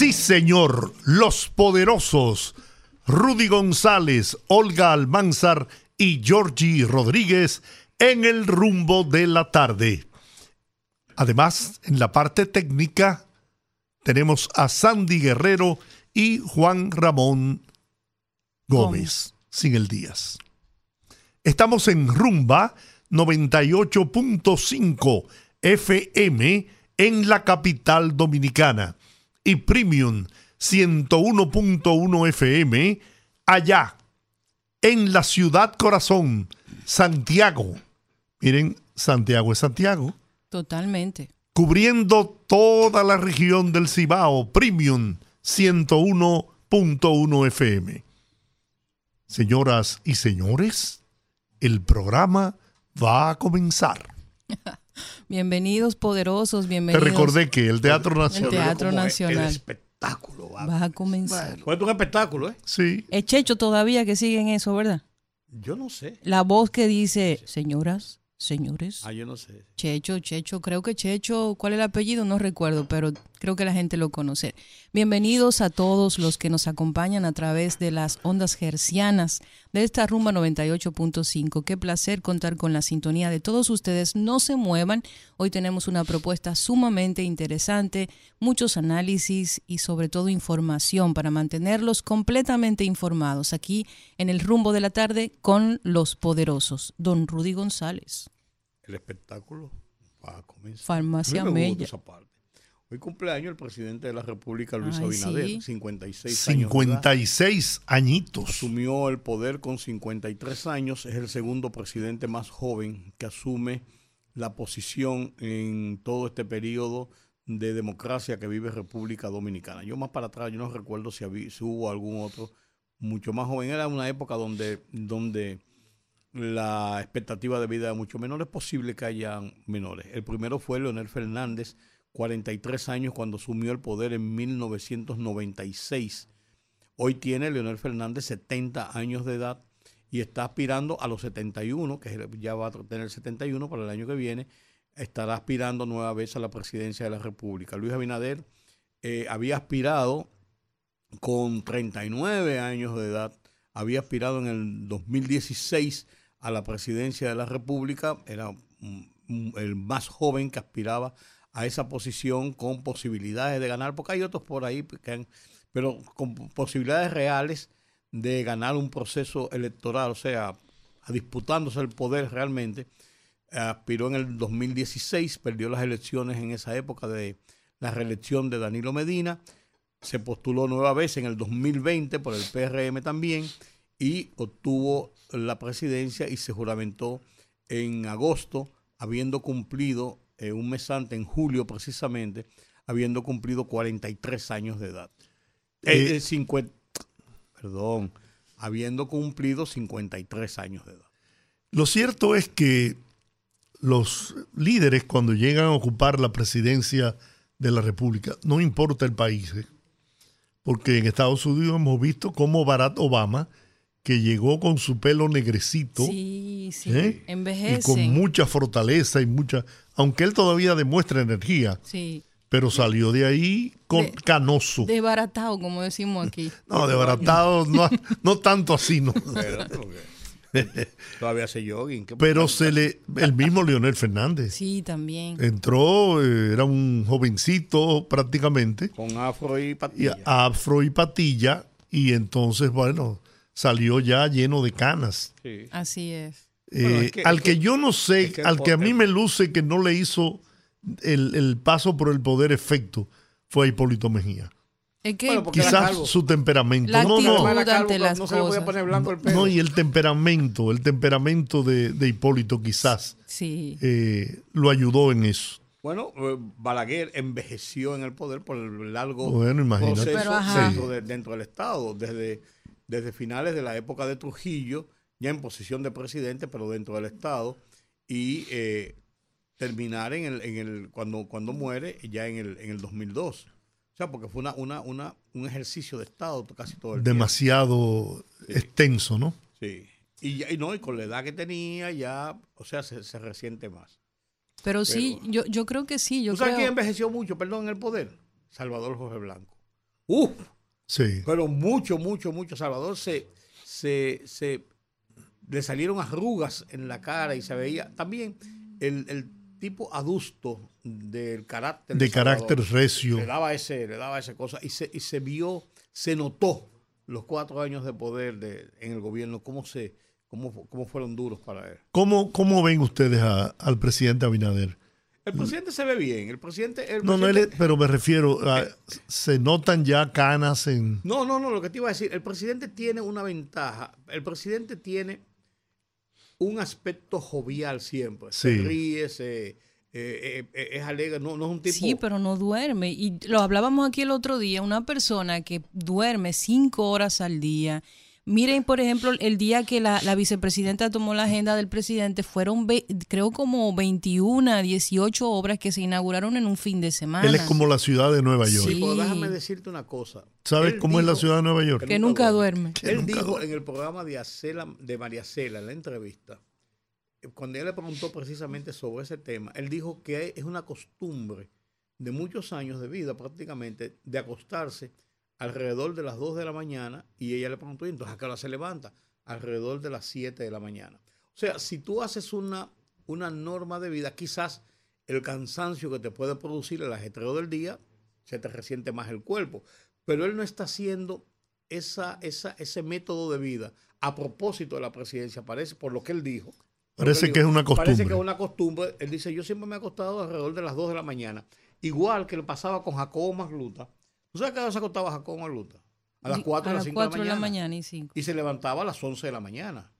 Sí, señor, los poderosos. Rudy González, Olga Almanzar y Georgie Rodríguez en el rumbo de la tarde. Además, en la parte técnica tenemos a Sandy Guerrero y Juan Ramón Gómez, sin el Díaz. Estamos en Rumba 98.5 FM en la capital dominicana y Premium 101.1 FM allá en la ciudad corazón, Santiago. Miren, Santiago es Santiago. Totalmente. Cubriendo toda la región del Cibao, Premium 101.1 FM. Señoras y señores, el programa va a comenzar. Bienvenidos, poderosos, bienvenidos. Te recordé que el Teatro Nacional. El Teatro Nacional. El espectáculo va, va a comenzar. Bueno, fue un espectáculo, ¿eh? Sí. Es Checho todavía que sigue en eso, ¿verdad? Yo no sé. La voz que dice, señoras, señores. Ah, yo no sé. Checho, Checho, creo que Checho, ¿cuál es el apellido? No recuerdo, pero creo que la gente lo conoce. Bienvenidos a todos los que nos acompañan a través de las ondas gercianas de esta rumba 98.5. Qué placer contar con la sintonía de todos ustedes. No se muevan. Hoy tenemos una propuesta sumamente interesante, muchos análisis y sobre todo información para mantenerlos completamente informados aquí en el rumbo de la tarde con los poderosos. Don Rudy González. El espectáculo va a comenzar. Farmacia A mí me gusta Mella. esa parte. Hoy cumpleaños el presidente de la República, Luis Ay, Abinader, sí. 56 años. de edad. 56 añitos. Asumió el poder con 53 años. Es el segundo presidente más joven que asume la posición en todo este periodo de democracia que vive República Dominicana. Yo más para atrás, yo no recuerdo si, si hubo algún otro mucho más joven. Era una época donde, donde la expectativa de vida era mucho menor. Es posible que hayan menores. El primero fue Leonel Fernández, 43 años cuando asumió el poder en 1996. Hoy tiene Leonel Fernández 70 años de edad y está aspirando a los 71, que ya va a tener 71 para el año que viene, estará aspirando nueva vez a la presidencia de la República. Luis Abinader eh, había aspirado con 39 años de edad, había aspirado en el 2016 a la presidencia de la República, era el más joven que aspiraba a esa posición con posibilidades de ganar, porque hay otros por ahí que han, pero con posibilidades reales de ganar un proceso electoral, o sea, disputándose el poder realmente. Aspiró en el 2016, perdió las elecciones en esa época de la reelección de Danilo Medina, se postuló nueva vez en el 2020 por el PRM también y obtuvo la presidencia y se juramentó en agosto, habiendo cumplido eh, un mes antes, en julio precisamente, habiendo cumplido 43 años de edad. Eh, Eh, eh, 50, perdón, habiendo cumplido 53 años de edad. Lo cierto es que los líderes cuando llegan a ocupar la presidencia de la República, no importa el país, ¿eh? porque en Estados Unidos hemos visto cómo Barack Obama, que llegó con su pelo negrecito, Sí, sí. ¿eh? y Envejecen. con mucha fortaleza y mucha, aunque él todavía demuestra energía, Sí. pero salió de ahí con De- canoso. Desbaratado, como decimos aquí. no, desbaratado, no, no tanto así, no. Pero, todavía hace jogging. ¿qué Pero se le, el mismo Leonel Fernández. Sí, también. Entró, eh, era un jovencito prácticamente, Con afro y y patilla. afro y patilla, y entonces, bueno, salió ya lleno de canas. Sí. Así es. Eh, Bueno, es que- al que, que- yo no sé, es que al que a mí me luce que no le hizo el, el paso por el poder efecto, fue a Hipólito Mejía. Es que Bueno, Quizás su temperamento. La no, no, calvo, las no se le podía cosas. poner blanco el pelo. no, y el temperamento, el temperamento de, de Hipólito quizás sí. eh, lo ayudó en eso. Bueno, eh, Balaguer envejeció en el poder por el largo Bueno, imagínate. proceso Pero, dentro, de- dentro del Estado, desde, desde finales de la época de Trujillo, ya en posición de presidente, pero dentro del Estado, y eh, terminar en el, en el cuando, cuando muere ya en el, en el 2002. O sea, porque fue una, una, una, un ejercicio de Estado casi todo el tiempo. Demasiado extenso, ¿no? Sí. Y, ya- y no, y con la edad que tenía ya, o sea, se, se resiente más. Pero sí, yo, yo creo que sí. Yo ¿Tú sabes creo, quién envejeció mucho, perdón, en el poder? Salvador Jorge Blanco. Uf, Sí. pero mucho, mucho, mucho. Salvador se, se, se le salieron arrugas en la cara y se veía también el, el tipo adusto del carácter De Salvador. carácter recio. le daba ese le daba esa cosa y se, y se vio se notó los cuatro años de poder de, en el gobierno cómo se cómo, cómo fueron duros para él ¿Cómo, cómo ven ustedes a- al presidente Abinader? el presidente se ve bien el presidente el No, no, él pero me refiero a, se notan ya canas en... No, no, no, lo que te iba a decir, el presidente tiene una ventaja. El presidente tiene un aspecto jovial siempre. Se ríe, se, eh, eh, eh, es alegre, no, no es un tipo... Sí, pero no duerme. Y lo hablábamos aquí el otro día, una persona que duerme cinco horas al día. Miren, por ejemplo, el día que la, la vicepresidenta tomó la agenda del presidente, fueron, ve- creo, como 21, 18 obras que se inauguraron en un fin de semana. Él es como la ciudad de Nueva York. Sí, Sí. pero déjame decirte una cosa. ¿Sabes Él cómo es la ciudad de Nueva York? Que nunca duerme. Que Él nunca dijo duerme. en el programa de, Acela- de María Cela, en la entrevista, cuando ella le preguntó precisamente sobre ese tema, él dijo que es una costumbre de muchos años de vida prácticamente de acostarse alrededor de las 2 de la mañana y ella le preguntó, ¿y entonces a qué hora se levanta? Alrededor de las 7 de la mañana. O sea, si tú haces una, una norma de vida, quizás el cansancio que te puede producir el ajetreo del día, se te resiente más el cuerpo. Pero él no está haciendo esa, esa, ese método de vida a propósito de la presidencia, parece, por lo que él dijo. lo Parece que es una Parece costumbre. que es una costumbre. Él dice, yo siempre me he acostado alrededor de las 2 de la mañana. Igual que le pasaba con Jacobo Magluta. ¿Tú sabes que se acostaba Jacobo Magluta? A las 4 a a las las 5 4 de la mañana. y 5. Y se levantaba a las 11 de la mañana.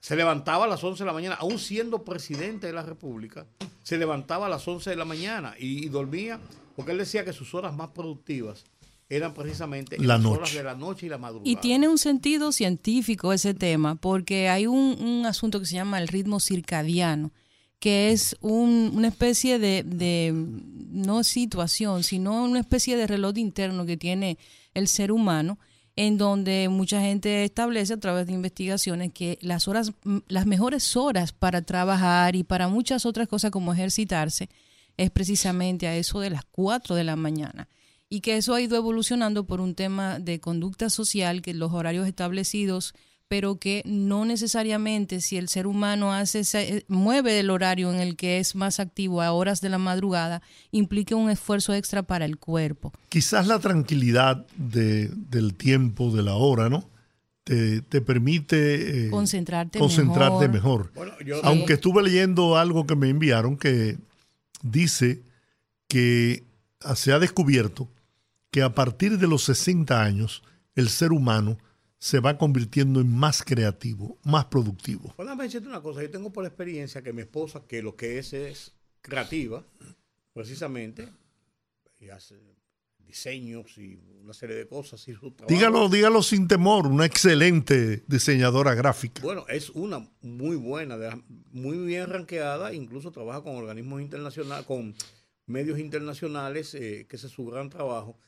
Se levantaba a las 11 de la mañana, aún siendo presidente de la República, se levantaba a las 11 de la mañana y, y dormía, porque él decía que sus horas más productivas eran precisamente en La las noche. horas de la noche y la madrugada. Y tiene un sentido científico ese tema, porque hay un, un asunto que se llama el ritmo circadiano, que es un- una especie de, de, no situación, sino una especie de reloj interno que tiene el ser humano, en donde mucha gente establece a través de investigaciones que las horas, las mejores horas para trabajar y para muchas otras cosas como ejercitarse es precisamente a eso de las 4 de la mañana. Y que eso ha ido evolucionando por un tema de conducta social, que los horarios establecidos, pero que no necesariamente si el ser humano hace ese- eh, mueve el horario en el que es más activo a horas de la madrugada, implique un esfuerzo extra para el cuerpo. Quizás la tranquilidad de- del tiempo, de la hora, ¿no? Te, te permite eh, Concentrarte concentrarte mejor. mejor. Bueno, yo Aunque estuve leyendo algo que me enviaron que dice que ah, se ha descubierto que a partir de los 60 años el ser humano se va convirtiendo en más creativo, más productivo. Bueno, déjame decirte una cosa. Yo tengo por experiencia que mi esposa, que lo que es es creativa, precisamente, y hace diseños y una serie de cosas. Y su trabajo- Dígalo, dígalo sin temor, una excelente diseñadora gráfica. Bueno, es una muy buena, de muy bien ranqueada, incluso trabaja con organismos internacionales, con medios internacionales, eh, que ese es su gran trabajo.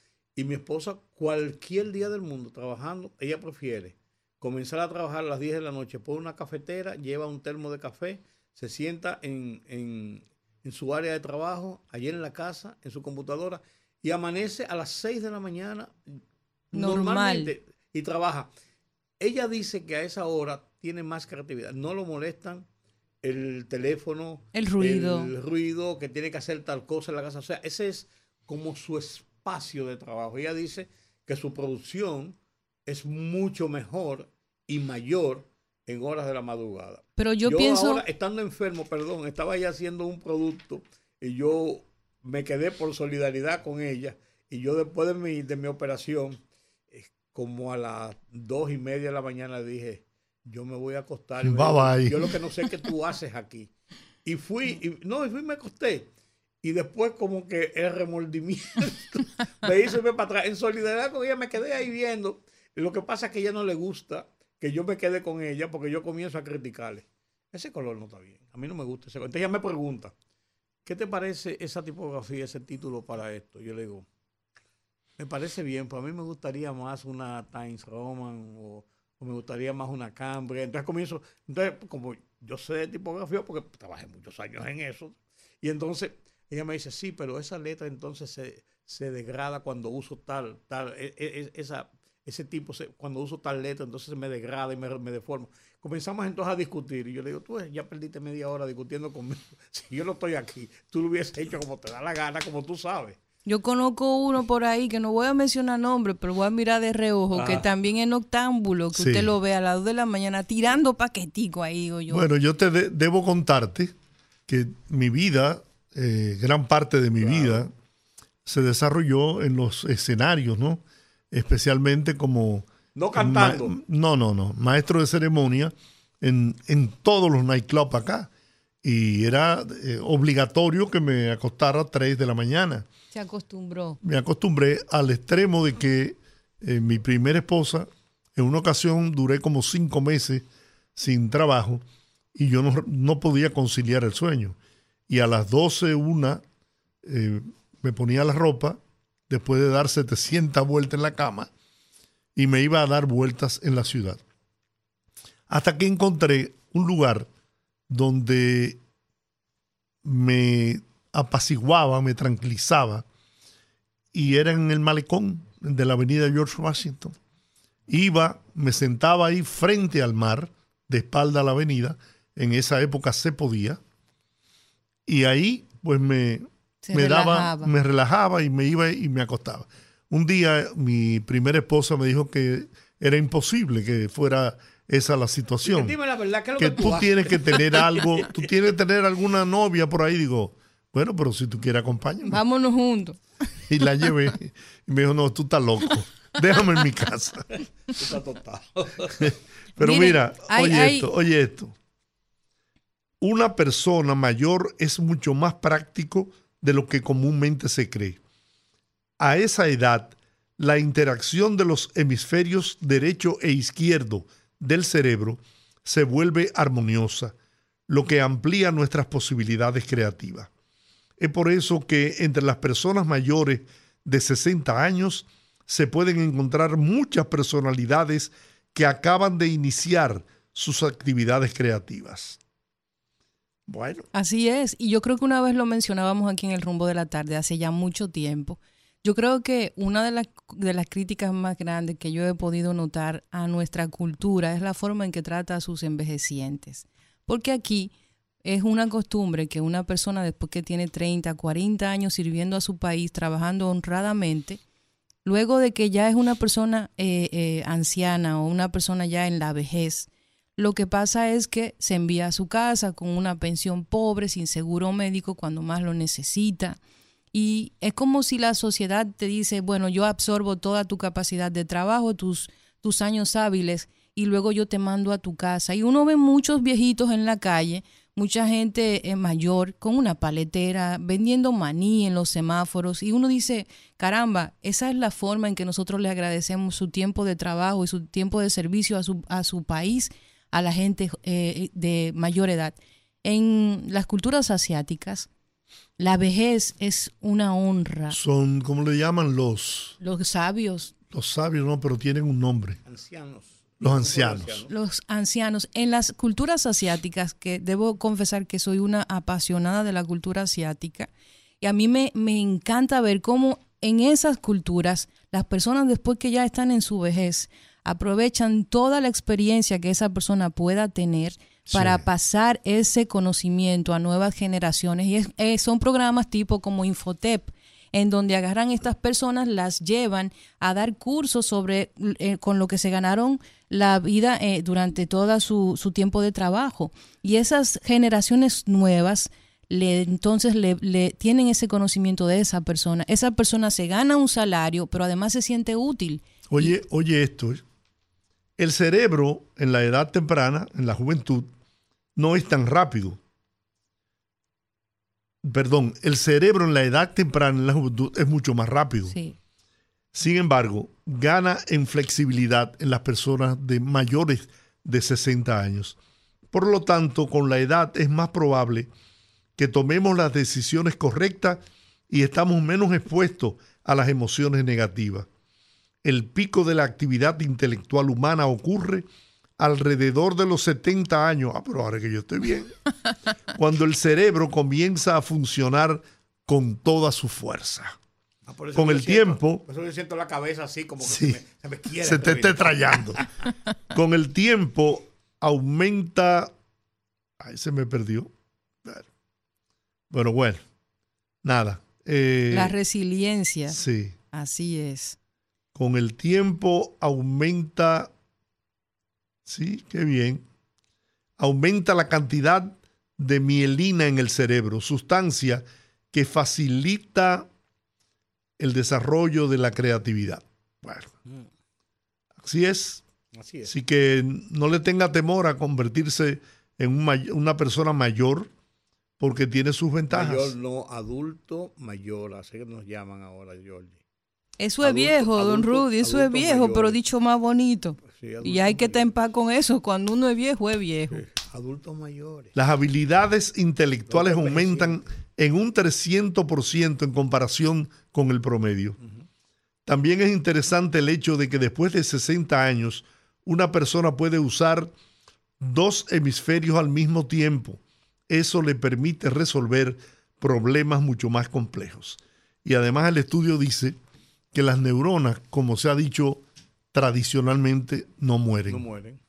Y mi esposa, cualquier día del mundo trabajando, ella prefiere comenzar a trabajar a las 10 de la noche, pone una cafetera, lleva un termo de café, se sienta en, en- en su área de trabajo, allí en la casa, en su computadora, y amanece a las 6 de la mañana Normal. normalmente y trabaja. Ella dice que a esa hora tiene más creatividad. No lo molestan el teléfono, El ruido. el ruido, que tiene que hacer tal cosa en la casa. O sea, ese es como su espacio de trabajo. Ella dice que su producción es mucho mejor y mayor en horas de la madrugada. Pero yo, pienso, ahora, estando enfermo, perdón, estaba ya haciendo un producto y yo me quedé por solidaridad con ella. Y yo después de mi, de mi operación, eh, como a las dos y media de la mañana dije, yo me voy a acostar. Y me Bye, bye. Yo lo que no sé qué tú haces aquí. Y fui, y, no, y fui y me acosté. Y después como que el remordimiento me hizo irme para atrás. En solidaridad con ella me quedé ahí viendo. lo que pasa es que ella no le gusta que yo me quede con ella porque yo comienzo a criticarle. Ese color no está bien. A mí no me gusta ese color. Entonces ella me pregunta, ¿qué te parece esa tipografía, ese título para esto? Yo le digo, me parece bien, pero a mí me gustaría más una Times Roman o, me gustaría más una Cambria. Entonces comienzo, entonces como yo sé de tipografía porque trabajé muchos años en eso, y entonces ella me dice, sí, pero esa letra entonces se, degrada cuando uso tal, tal, e, e, esa, ese tipo, cuando uso tal letra, entonces me degrada y me, me deforma. Comenzamos entonces a discutir y yo le digo, tú ya perdiste media hora discutiendo conmigo. Si yo no estoy aquí, tú lo hubieses hecho como te da la gana, como tú sabes. Yo conozco uno por ahí que no voy a mencionar nombre, pero voy a mirar de reojo, que también es noctámbulo, que usted lo ve a las 2 de la mañana tirando paquetico ahí. yo. Bueno, yo te debo contarte que mi vida, eh, gran parte de mi vida, se desarrolló en los escenarios, ¿no? Especialmente como... No cantando. no, no, no. Maestro de ceremonia en, en todos los nightclubs acá. Y era eh, obligatorio que me acostara a 3 de la mañana. Se acostumbró. Me acostumbré al extremo de que eh, mi primera esposa, en una ocasión duré como cinco meses sin trabajo y yo no, podía conciliar el sueño. Y a las 12, una, eh, me ponía la ropa después de dar 700 vueltas en la cama y me iba a dar vueltas en la ciudad. Hasta que encontré un lugar donde me apaciguaba, me tranquilizaba, y era en el malecón de la avenida George Washington. Iba, me sentaba ahí frente al mar, de espalda a la avenida, en esa época se podía, y ahí pues me, me daba, me relajaba y me iba y me acostaba. Un día mi primera esposa me dijo que era imposible que fuera esa la situación. dime la verdad, ¿qué es lo que, tú, tienes que tener algo, tú tienes que tener alguna novia por ahí, digo, bueno, pero si tú quieres, acompáñame. Vámonos juntos. Y la llevé. Y me dijo, no, tú estás loco. Déjame en mi casa. Pero mira, oye esto, oye esto. Una persona mayor es mucho más práctico de lo que comúnmente se cree. A esa edad, la interacción de los hemisferios derecho e izquierdo del cerebro se vuelve armoniosa, lo que amplía nuestras posibilidades creativas. Es por eso que entre las personas mayores de 60 años se pueden encontrar muchas personalidades que acaban de iniciar sus actividades creativas. Bueno. Así es, y yo creo que una vez lo mencionábamos aquí en el rumbo de la tarde, hace ya mucho tiempo. Yo creo que una de las, de las críticas más grandes que yo he podido notar a nuestra cultura es la forma en que trata a sus envejecientes. Porque aquí es una costumbre que una persona después que tiene 30, 40 años sirviendo a su país, trabajando honradamente, luego de que ya es una persona eh, eh, anciana o una persona ya en la vejez, lo que pasa es que se envía a su casa con una pensión pobre, sin seguro médico cuando más lo necesita. Y es como si la sociedad te dice, bueno, yo absorbo toda tu capacidad de trabajo, tus, tus años hábiles, y luego yo te mando a tu casa. Y uno ve muchos viejitos en la calle mucha gente eh, mayor con una paletera vendiendo maní en los semáforos y uno dice, caramba, esa es la forma en que nosotros le agradecemos su tiempo de trabajo y su tiempo de servicio a su, a su país, a la gente eh, de mayor edad. En las culturas asiáticas, la vejez es una honra. Son, ¿cómo le llaman los? Los sabios. Los sabios, no, pero tienen un nombre. Ancianos. Los ancianos. Los ancianos. En las culturas asiáticas, que debo confesar que soy una apasionada de la cultura asiática, y a mí me, me encanta ver cómo en esas culturas las personas después que ya están en su vejez aprovechan toda la experiencia que esa persona pueda tener para pasar ese conocimiento a nuevas generaciones. Y eh, son programas tipo como Infotep, en donde agarran estas personas, las llevan a dar cursos sobre eh, con lo que se ganaron la vida eh, durante todo su, su, tiempo de trabajo. Y esas generaciones nuevas le, entonces le, le, tienen ese conocimiento de esa persona. Esa persona se gana un salario, pero además se siente útil. Oye, oye esto. El cerebro en la edad temprana, en la juventud, no es tan rápido. perdón, el cerebro en la edad temprana, en la juventud, es mucho más rápido. Sí. Sin embargo, gana en flexibilidad en las personas de mayores de 60 años. Por lo tanto, con la edad es más probable que tomemos las decisiones correctas y estamos menos expuestos a las emociones negativas. El pico de la actividad intelectual humana ocurre alrededor de los 70 años. Ah, pero ahora que yo estoy bien. Cuando el cerebro comienza a funcionar con toda su fuerza. Ah, por eso Con el siento- tiempo- Por eso yo siento la cabeza así como que Sí. se, me, se me quiere. se te esté trayando. Con el tiempo aumenta. Ay, se me perdió. Pero bueno, nada. Eh, La resiliencia, sí. así es. Con el tiempo aumenta. Sí, qué bien. Aumenta la cantidad de mielina en el cerebro, sustancia que facilita el desarrollo de la creatividad. Bueno, Mm, así es. Así es. Así que no le tenga temor a convertirse en un una persona mayor porque tiene sus ventajas. Mayor, no, adulto mayor, así que nos llaman ahora, Jordi. Eso es Adulto- viejo, don Rudy, eso es viejo, pero dicho más bonito. Sí, Y hay que estar en mayores. paz con eso. Cuando uno es viejo, es viejo. Sí, Adultos mayores. Las habilidades intelectuales aumentan en un 300% en comparación con el promedio. También es interesante el hecho de que después de 60 años, una persona puede usar dos hemisferios al mismo tiempo. Eso le permite resolver problemas mucho más complejos. Y además el estudio dice que las neuronas, como se ha dicho tradicionalmente, no mueren. No mueren.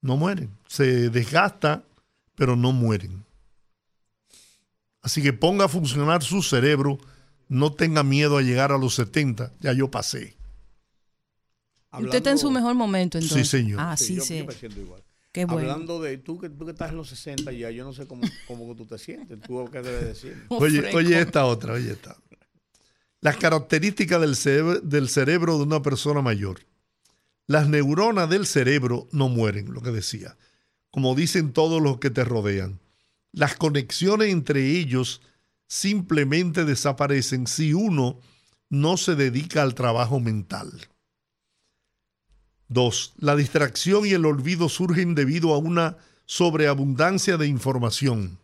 No mueren. Se desgasta, pero no mueren. Así que ponga a funcionar su cerebro. No tenga miedo a llegar a los 70. Ya yo pasé. Usted está en su mejor momento, Sí, entonces. señor. Ah, Sí, sí, yo, sé. yo me siento igual. Qué bueno. Hablando de tú que, tú que estás en los 60 ya, yo no sé cómo, cómo tú te sientes. ¿Tú qué debes decir? Oye, oye esta otra, oye esta. Las características del cerebro, de una persona mayor. Las neuronas del cerebro no mueren, lo que decía. Como dicen todos los que te rodean. Las conexiones entre ellos simplemente desaparecen si uno no se dedica al trabajo mental. Dos, la distracción y el olvido surgen debido a una sobreabundancia de información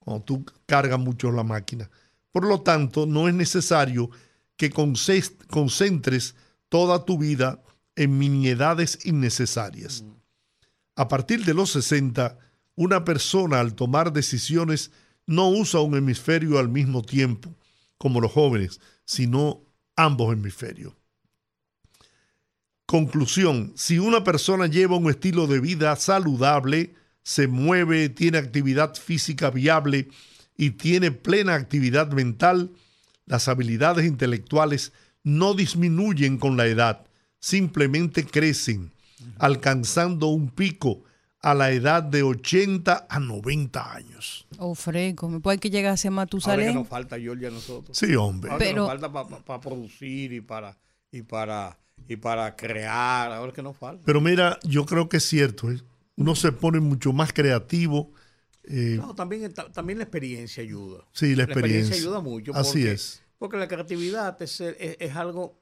cuando tú cargas mucho la máquina. Por lo tanto, no es necesario que concentres toda tu vida en miniedades innecesarias. A partir de los 60, una persona al tomar decisiones no usa un hemisferio al mismo tiempo, como los jóvenes, sino ambos hemisferios. Conclusión, si una persona lleva un estilo de vida saludable, se mueve, tiene actividad física viable y tiene plena actividad mental, las habilidades intelectuales no disminuyen con la edad, simplemente crecen, alcanzando un pico a la edad de 80 a 90 años. Oh. Me puede que llegar a ser Ahora que Matusalén. nos falta Georgia a nosotros. Sí, hombre. Ahora que Pero- nos falta para producir y para, y para y para crear. Ahora que nos falta. Pero mira, yo creo que es cierto, ¿eh? uno se pone mucho más creativo. Eh, No, también, también la experiencia ayuda. sí, la experiencia. ayuda mucho. Así porque- es. Porque la creatividad es, es- es algo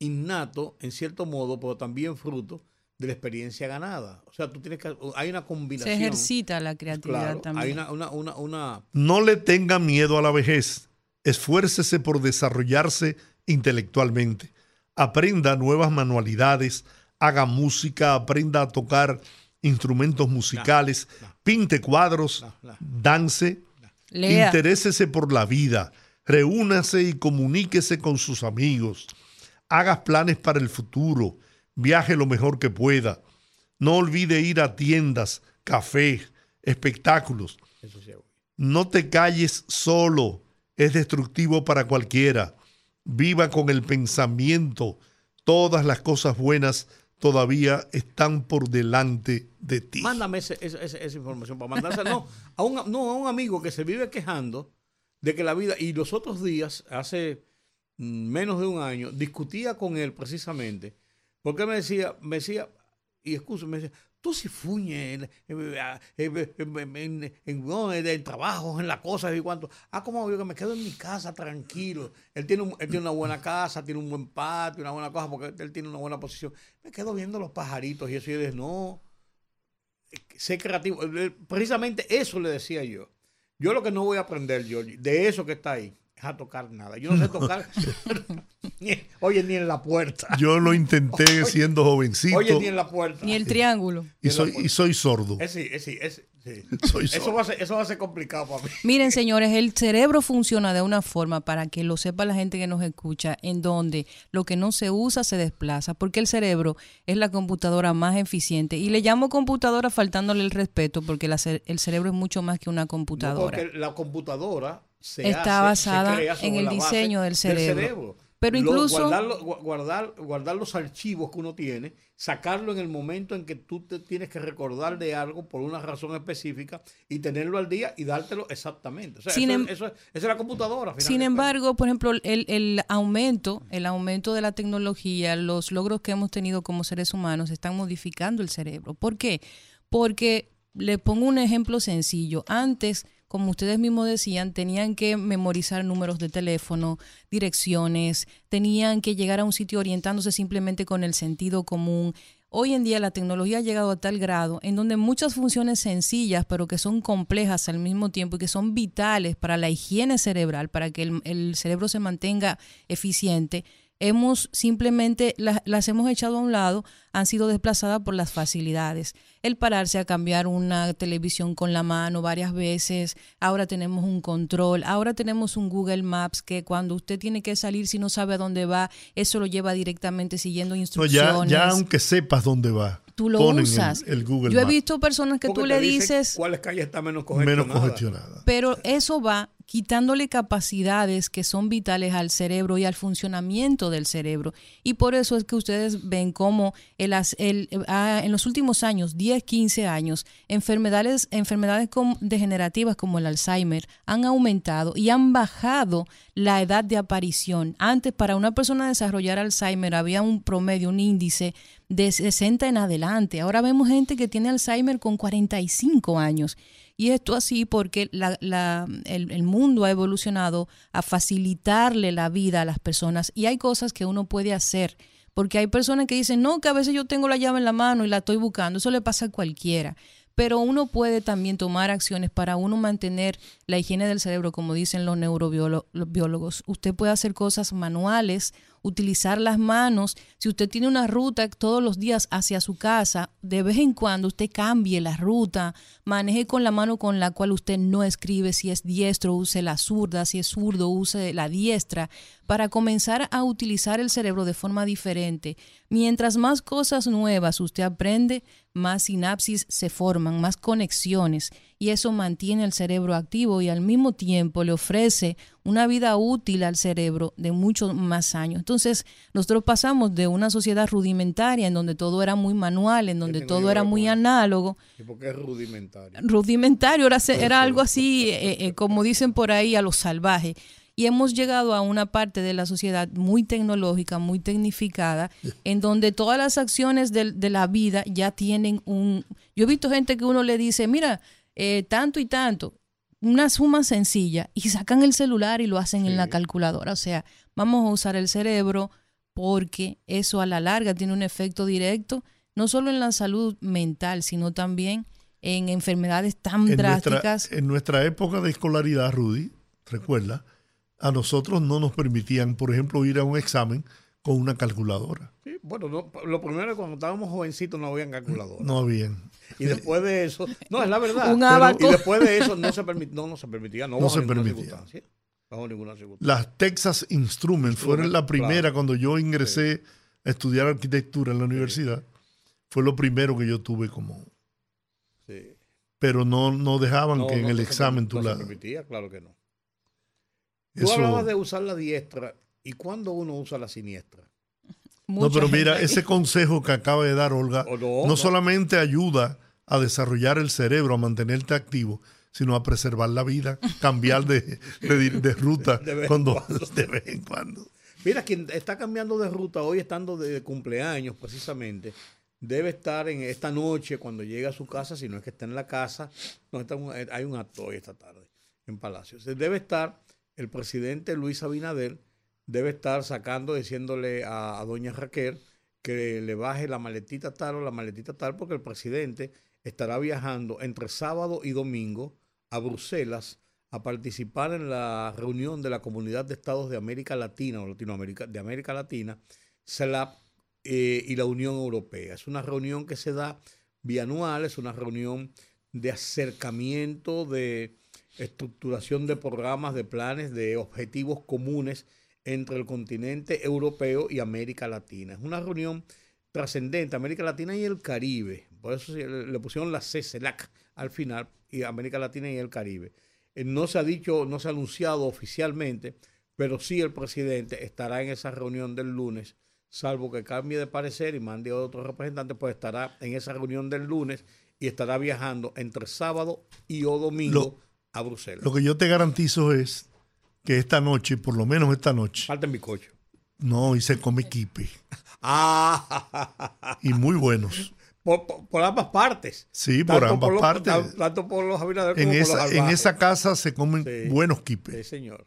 innato, en cierto modo, pero también fruto de la experiencia ganada. O sea, tú tienes que. Hay una Se combinación. ejercita la creatividad Claro, también. hay una, una, una, una- No le tenga miedo a la vejez. Esfuércese por desarrollarse intelectualmente. Aprenda nuevas manualidades, haga música, aprenda a tocar instrumentos musicales, no. pinte cuadros, No, no. dance, Lea. interésese por la vida, reúnase y comuníquese con sus amigos, haga planes para el futuro, viaje lo mejor que pueda. No olvide ir a tiendas, café, espectáculos. No te calles solo, es destructivo para cualquiera. Viva con el pensamiento, todas las cosas buenas todavía están por delante de ti. Mándame esa información para mandársela. No a, un, no, a un amigo que se vive quejando de que la vida. Y los otros días, hace menos de un año, discutía con él precisamente. Porque me decía, me decía, y excusa, me decía, tú si fuñes en, en, trabajos, en las cosas y cuanto. Ah, como yo que me quedo en mi casa tranquilo. Él tiene, él tiene una buena casa, tiene un buen patio, una buena cosa, porque él tiene una buena posición. Me quedo viendo los pajaritos y eso. Y él dice, no, sé creativo. Precisamente eso le decía yo. Yo lo que no voy a aprender, yo de eso que está ahí, a tocar nada. Yo no sé tocar, oye, ni en la puerta. Yo lo intenté siendo jovencito. Oye, ni en la puerta. Ni el triángulo. Y soy, y soy sordo. Es, sí, es, sí, es, eso, va a ser, eso va a ser complicado para mí. Miren, señores, el cerebro funciona de una forma, para que lo sepa la gente que nos escucha, en donde lo que no se usa se desplaza, porque el cerebro es la computadora más eficiente. Y le llamo computadora faltándole el respeto, porque el cerebro es mucho más que una computadora. porque la computadora está basada en el diseño del cerebro. Pero incluso... guardar, guardar, los archivos que uno tiene, sacarlo en el momento en que tú te tienes que recordar de algo por una razón específica y tenerlo al día y dártelo exactamente. Em- eso, es la computadora. Sin embargo, por ejemplo, el, el, aumento, el aumento de la tecnología, los logros que hemos tenido como seres humanos están modificando el cerebro. ¿Por qué? Porque le pongo un ejemplo sencillo. Antes como ustedes mismos decían, tenían que memorizar números de teléfono, direcciones, tenían que llegar a un sitio orientándose simplemente con el sentido común. Hoy en día la tecnología ha llegado a tal grado en donde muchas funciones sencillas, pero que son complejas al mismo tiempo y que son vitales para la higiene cerebral, para que el, el cerebro se mantenga eficiente, hemos simplemente las, hemos echado a un lado, han sido desplazadas por las facilidades. El pararse a cambiar una televisión con la mano varias veces, ahora tenemos un control, ahora tenemos un Google Maps que cuando usted tiene que salir si no sabe a dónde va, eso lo lleva directamente siguiendo instrucciones. ya, aunque sepas dónde va. Tú lo usas. El, Google Yo he visto personas que tú le dices... ¿Cuáles calles están menos Menos congestionadas. Pero eso va quitándole capacidades que son vitales al cerebro y al funcionamiento del cerebro. Y por eso es que ustedes ven cómo ah, en los últimos años, 10, 15 años, enfermedades, enfermedades degenerativas como el Alzheimer han aumentado y han bajado la edad de aparición. Antes, para una persona desarrollar Alzheimer había un promedio, un índice de 60 en adelante. Ahora vemos gente que tiene Alzheimer con 45 años. Y esto así porque el, mundo ha evolucionado a facilitarle la vida a las personas y hay cosas que uno puede hacer. Porque hay personas que dicen, no, que a veces yo tengo la llave en la mano y la estoy buscando. Eso le pasa a cualquiera pero uno puede también tomar acciones para uno mantener la higiene del cerebro, como dicen los neurobiólogos. Usted puede hacer cosas manuales, utilizar las manos. Si usted tiene una ruta todos los días hacia su casa, de vez en cuando usted cambie la ruta, maneje con la mano con la cual usted no escribe. Si es diestro, use la zurda. Si es zurdo, use la diestra. Para comenzar a utilizar el cerebro de forma diferente. Mientras más cosas nuevas usted aprende, más sinapsis se forman, más conexiones y eso mantiene el cerebro activo y al mismo tiempo le ofrece una vida útil al cerebro de muchos más años. Entonces, nosotros pasamos de una sociedad rudimentaria en donde todo era muy manual, en donde todo era muy análogo. ¿Y por qué es rudimentario? Rudimentario era, era algo así, eh, eh, como dicen por ahí, a lo salvaje y hemos llegado a una parte de la sociedad muy tecnológica, muy tecnificada, en donde todas las acciones de, la vida ya tienen un... Yo he visto gente que uno le dice, mira, eh, tanto y tanto, una suma sencilla, y sacan el celular y lo hacen en la calculadora. O sea, vamos a usar el cerebro porque eso a la larga tiene un efecto directo, no solo en la salud mental, sino también en enfermedades tan drásticas. en nuestra época de escolaridad, Rudy, recuerda, a nosotros no nos permitían, por ejemplo, ir a un examen con una calculadora. Sí, bueno, lo primero cuando estábamos jovencitos no habían calculadora. No habían. Y después de eso, no, es la verdad. Un y después de eso no se, no, no se permitía, no, se permitía. Bajo ninguna Las Texas Instruments fueron la primera cuando yo ingresé a estudiar arquitectura en la universidad. Fue lo primero que yo tuve como. Sí. Pero no, no dejaban que en el examen tú la. No se permitía, claro que no. Tú hablabas de usar la diestra. ¿Y cuándo uno usa la siniestra? no, pero mira, ese consejo que acaba de dar Olga no, solamente ayuda a desarrollar el cerebro, a mantenerte activo, sino a preservar la vida, cambiar de, de, ruta cuando, de vez en cuando. Mira, quien está cambiando de ruta hoy estando de cumpleaños precisamente, debe estar en esta noche cuando llegue a su casa, si no es que está en la casa, no, está hay un acto hoy esta tarde en Palacio. debe estar el presidente Luis Abinader, debe estar sacando, diciéndole a, doña Raquel que le baje la maletita tal o la maletita tal, porque el presidente estará viajando entre sábado y domingo a Bruselas a participar en la reunión de la Comunidad de Estados de América Latina o Latinoamérica, de América Latina, CELAP eh, y la Unión Europea. Es una reunión que se da bianual, es una reunión de acercamiento, de estructuración de programas, de planes, de objetivos comunes entre el continente europeo y América Latina. Es una reunión trascendente, América Latina y el Caribe. Por eso le pusieron la CELAC al final, y América Latina y el Caribe. Eh, no se ha dicho, no se ha anunciado oficialmente, pero sí el presidente estará en esa reunión del lunes, salvo que cambie de parecer y mande a otro representante, pues estará en esa reunión del lunes y estará viajando entre sábado y o domingo a Bruselas. Lo que yo te garantizo es que esta noche, por lo menos esta noche. Falta en coche. No, y se come kipe. ah. Y muy buenos. Por, ambas partes. Sí, por ambas partes. Tanto por los en como esa, por los En esa casa se comen buenos quipes. Sí, señor.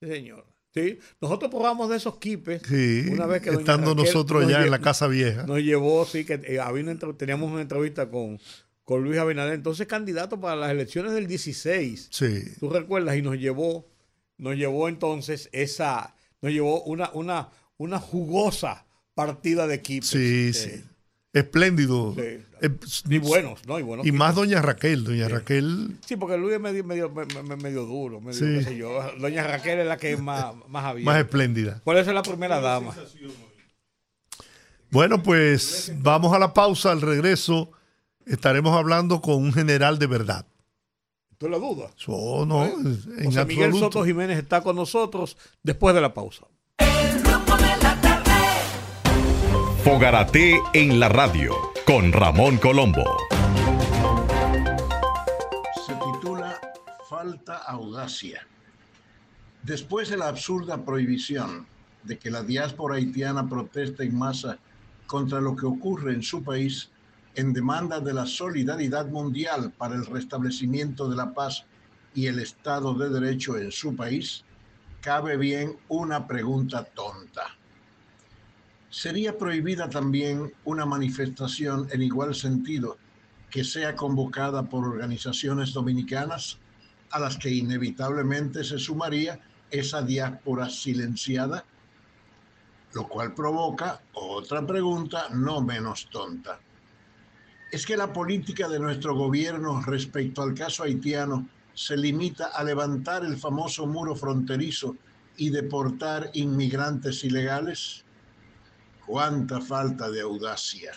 Sí, señor. Sí, nosotros probamos de esos quipes. Sí, una vez que estando nosotros ya en la casa vieja. Nos llevó, sí, que eh, había teníamos una entrevista con, con Luis Abinader, entonces candidato para las elecciones del 16. Sí. Tú recuerdas y nos llevó, nos llevó entonces esa, nos llevó una, una, una jugosa partida de equipos. Sí, sí. Espléndido. y buenos, ¿no? Y, buenos y más Doña Raquel, Doña Raquel. Sí, porque Luis es medio, medio, medio, duro, medio, qué sé yo. Doña Raquel es la que es más, más abierta. Más espléndida. Por eso es la primera dama. Bueno, pues vamos a la pausa, al regreso estaremos hablando con un general de verdad. ¿Tú la dudas? Oh, no, en José Miguel Soto Jiménez está con nosotros después de la pausa. Fogarate en la radio con Ramón Colombo. Se titula Falta audacia. Después de la absurda prohibición de que la diáspora haitiana proteste en masa contra lo que ocurre en su país, en demanda de la solidaridad mundial para el restablecimiento de la paz y el Estado de Derecho en su país, cabe bien una pregunta tonta. ¿Sería prohibida también una manifestación en igual sentido que sea convocada por organizaciones dominicanas a las que inevitablemente se sumaría esa diáspora silenciada? Lo cual provoca otra pregunta no menos tonta es que la política de nuestro gobierno respecto al caso haitiano se limita a levantar el famoso muro fronterizo y deportar inmigrantes ilegales? ¡Cuánta falta de audacia!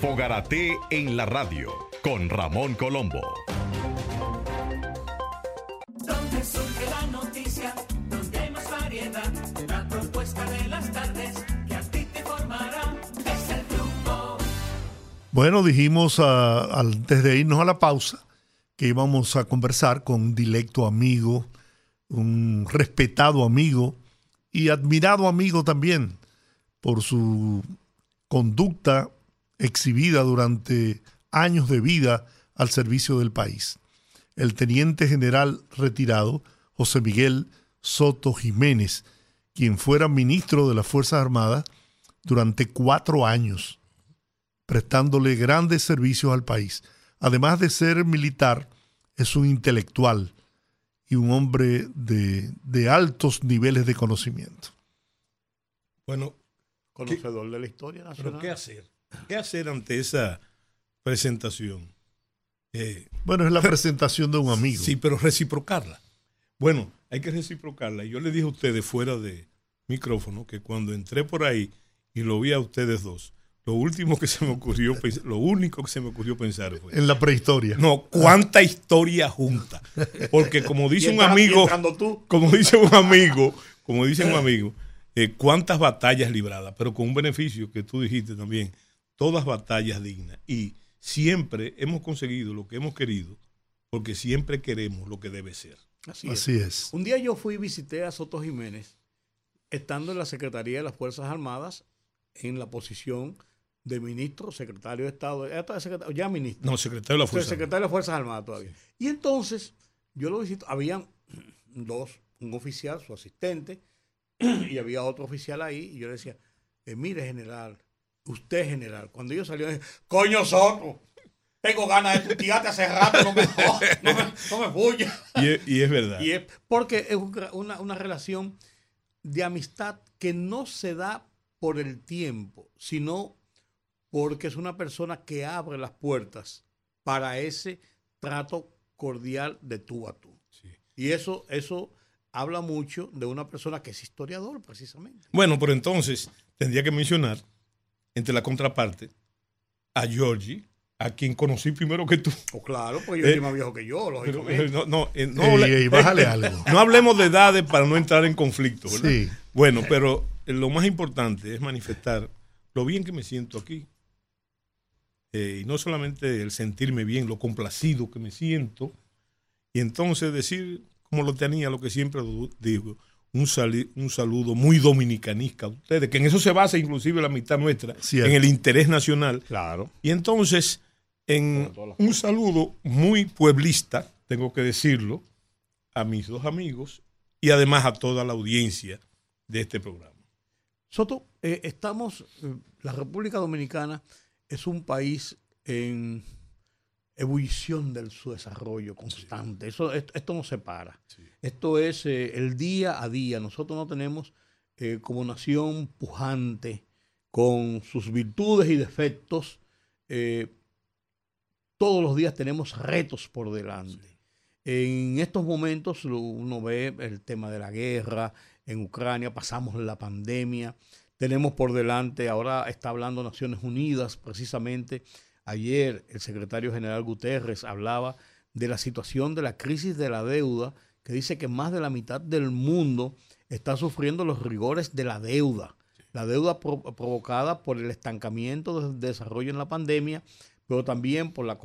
Fogarate en la radio con Ramón Colombo. Bueno, dijimos ah, antes de irnos a la pausa que íbamos a conversar con un directo amigo, un respetado amigo y admirado amigo también por su conducta exhibida durante años de vida al servicio del país. El teniente general retirado José Miguel Soto Jiménez, quien fuera ministro de las Fuerzas Armadas durante cuatro años prestándole grandes servicios al país. Además de ser militar, es un intelectual y un hombre de, altos niveles de conocimiento. Bueno, conocedor de la historia nacional. Pero ¿qué hacer? ¿Qué hacer ante esa presentación? Eh, bueno, es la presentación de un amigo. Sí, pero reciprocarla. Bueno, hay que reciprocarla. Yo le dije a ustedes fuera de micrófono que cuando entré por ahí y lo vi a ustedes dos, lo último que se me ocurrió, lo único que se me ocurrió pensar fue. En la prehistoria. No, cuánta historia junta. Porque como dice un amigo. Como dice un amigo, como dice un amigo, eh, cuántas batallas libradas, pero con un beneficio que tú dijiste también. Todas batallas dignas. Y siempre hemos conseguido lo que hemos querido, porque siempre queremos lo que debe ser. Así, Así es. Un día yo fui y visité a Soto Jiménez, estando en la Secretaría de las Fuerzas Armadas, en la posición de ministro, secretario de Estado, ya ministro. No, secretario de la Fuerza Secretario de las Fuerzas Armadas todavía. Y entonces, yo lo visito, habían dos, un oficial, su asistente, y había otro oficial ahí, y yo le decía, eh, mire general, usted general, cuando yo salí, coño Soto, tengo ganas de tirarte hace rato, no me, no me, no Y, es, verdad. Y es porque es una, una relación de amistad que no se da por el tiempo, sino porque es una persona que abre las puertas para ese trato cordial de tú a tú. Y eso, eso habla mucho de una persona que es historiador, precisamente. Bueno, pero entonces tendría que mencionar, entre la contraparte, a Giorgi, a quien conocí primero que tú. Oh, claro, pues yo soy más viejo que yo, lógicamente. Eh, no, no, eh, no, bájale algo. No hablemos de edades para no entrar en conflicto, ¿verdad? Sí. Bueno, pero lo más importante es manifestar lo bien que me siento aquí. Eh, y no solamente el sentirme bien, lo complacido que me siento, y entonces decir, como lo tenía, lo que siempre digo, un, un saludo muy dominicanista a ustedes, que en eso se basa inclusive la mitad nuestra, en el interés nacional. Claro. Y entonces, en un saludo muy pueblista, tengo que decirlo, a mis dos amigos y además a toda la audiencia de este programa. Soto, eh, estamos, eh, la República Dominicana es un país en ebullición de su desarrollo constante. Eso, esto, no se para. Esto es eh, el día a día. Nosotros no tenemos como nación pujante, con sus virtudes y defectos, todos los días tenemos retos por delante. En estos momentos uno ve el tema de la guerra, en Ucrania, pasamos la pandemia, tenemos por delante, ahora está hablando Naciones Unidas, precisamente ayer el secretario general Guterres hablaba de la situación de la crisis de la deuda, que dice que más de la mitad del mundo está sufriendo los rigores de la deuda. La deuda provocada por el estancamiento del desarrollo en la pandemia, pero también por la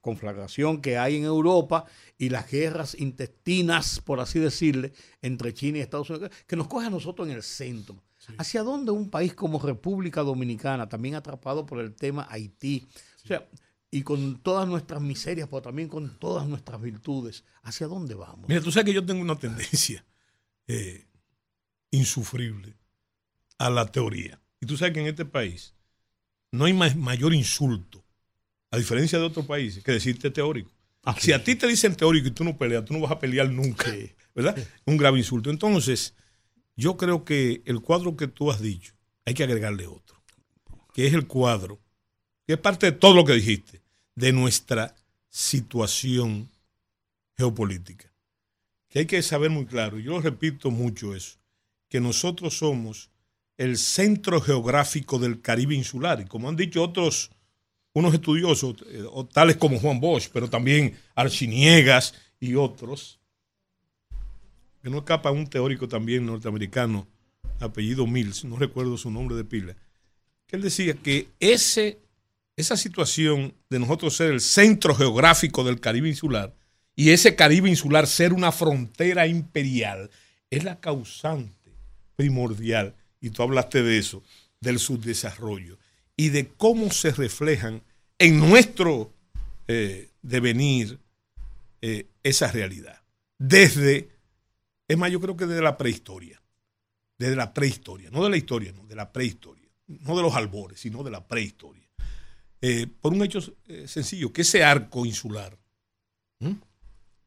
conflagración que hay en Europa y las guerras intestinas, por así decirle, entre China y Estados Unidos, que nos coge a nosotros en el centro. ¿Hacia dónde un país como República Dominicana, también atrapado por el tema Haití, o sea, y con todas nuestras miserias, pero también con todas nuestras virtudes, ¿hacia dónde vamos? Mira, tú sabes que yo tengo una tendencia eh, insufrible a la teoría. Y tú sabes que en este país no hay mayor insulto, a diferencia de otros países, que decirte teórico. Ah, si a ti te dicen teórico y tú no peleas, tú no vas a pelear nunca, ¿verdad? Un grave insulto. Entonces, yo creo que el cuadro que tú has dicho, hay que agregarle otro, que es el cuadro, que es parte de todo lo que dijiste, de nuestra situación geopolítica. Que hay que saber muy claro, yo lo repito mucho eso, que nosotros somos el centro geográfico del Caribe insular. Y como han dicho otros, unos estudiosos, eh, tales como Juan Bosch, pero también Archiniegas y otros, que no escapa un teórico también norteamericano, apellido Mills, no recuerdo su nombre de pila, que él decía que ese, esa situación de nosotros ser el centro geográfico del Caribe insular y ese Caribe insular ser una frontera imperial es la causante primordial y tú hablaste de eso, del subdesarrollo y de cómo se reflejan en nuestro eh, devenir eh, esa realidad. Desde, es más, yo creo que desde la prehistoria, desde la prehistoria, no de la historia, no, de la prehistoria, no de los albores, sino de la prehistoria. Eh, por un hecho sencillo, que ese arco insular,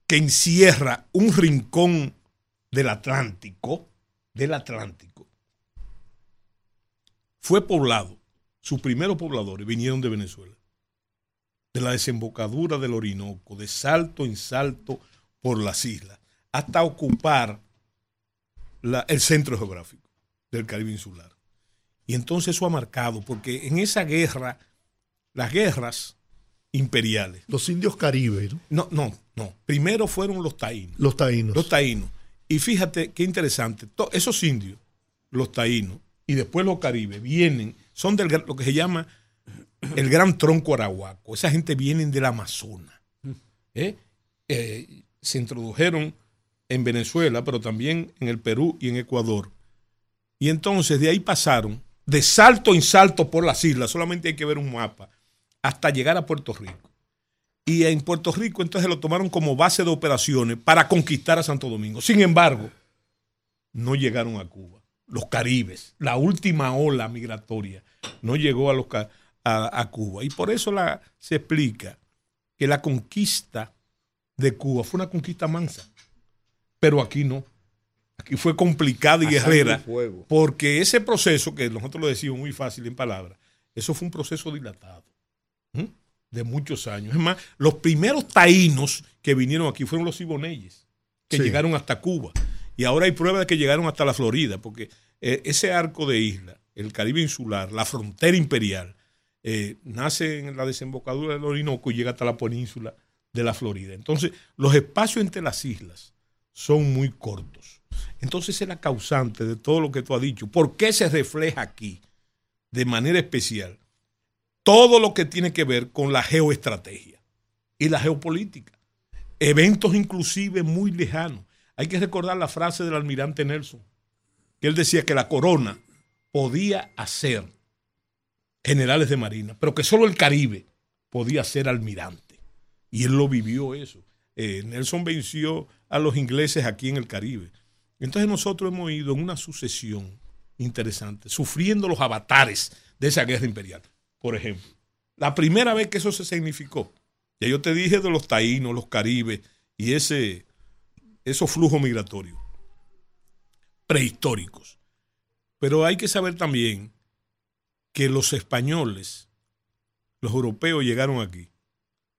que encierra un rincón del Atlántico, del Atlántico, fue poblado. Sus primeros pobladores vinieron de Venezuela, de la desembocadura del Orinoco, de salto en salto por las islas, hasta ocupar el centro geográfico del Caribe insular. Y entonces eso ha marcado, porque en esa guerra, las guerras imperiales. Los indios caribes, ¿no? No, no, Primero fueron los taínos. Los taínos. Los taínos. Y fíjate qué interesante, esos indios, los taínos, y después los caribes vienen, son del, lo que se llama el gran tronco arahuaco. Esa gente viene del Amazonas. ¿eh? Eh, se introdujeron en Venezuela, pero también en el Perú y en Ecuador. Y entonces de ahí pasaron de salto en salto por las islas, solamente hay que ver un mapa, hasta llegar a Puerto Rico. Y en Puerto Rico entonces lo tomaron como base de operaciones para conquistar a Santo Domingo. Sin embargo, no llegaron a Cuba. Los caribes, la última ola migratoria, no llegó a, a, Cuba. Y por eso la, se explica que la conquista de Cuba fue una conquista mansa. Pero aquí no. Aquí fue complicada y guerrera. Porque ese proceso, que nosotros lo decimos muy fácil en palabras, eso fue un proceso dilatado. De muchos años. Es más, los primeros taínos que vinieron aquí fueron los iboneyes, que llegaron hasta Cuba. Y ahora hay pruebas de que llegaron hasta la Florida, porque eh, ese arco de isla, el Caribe insular, la frontera imperial, eh, nace en la desembocadura del Orinoco y llega hasta la península de la Florida. Entonces, los espacios entre las islas son muy cortos. Entonces, es la causante de todo lo que tú has dicho. ¿Por qué se refleja aquí de manera especial todo lo que tiene que ver con la geoestrategia y la geopolítica? Eventos inclusive muy lejanos. Hay que recordar la frase del almirante Nelson, que él decía que la corona podía hacer generales de marina, pero que solo el Caribe podía ser almirante. Y él lo vivió eso. Eh, Nelson venció a los ingleses aquí en el Caribe. Entonces nosotros hemos ido en una sucesión interesante, sufriendo los avatares de esa guerra imperial. Por ejemplo, la primera vez que eso se significó, ya yo te dije de los taínos, los caribes y ese, esos flujos migratorios prehistóricos. Pero hay que saber también que los españoles, los europeos llegaron aquí.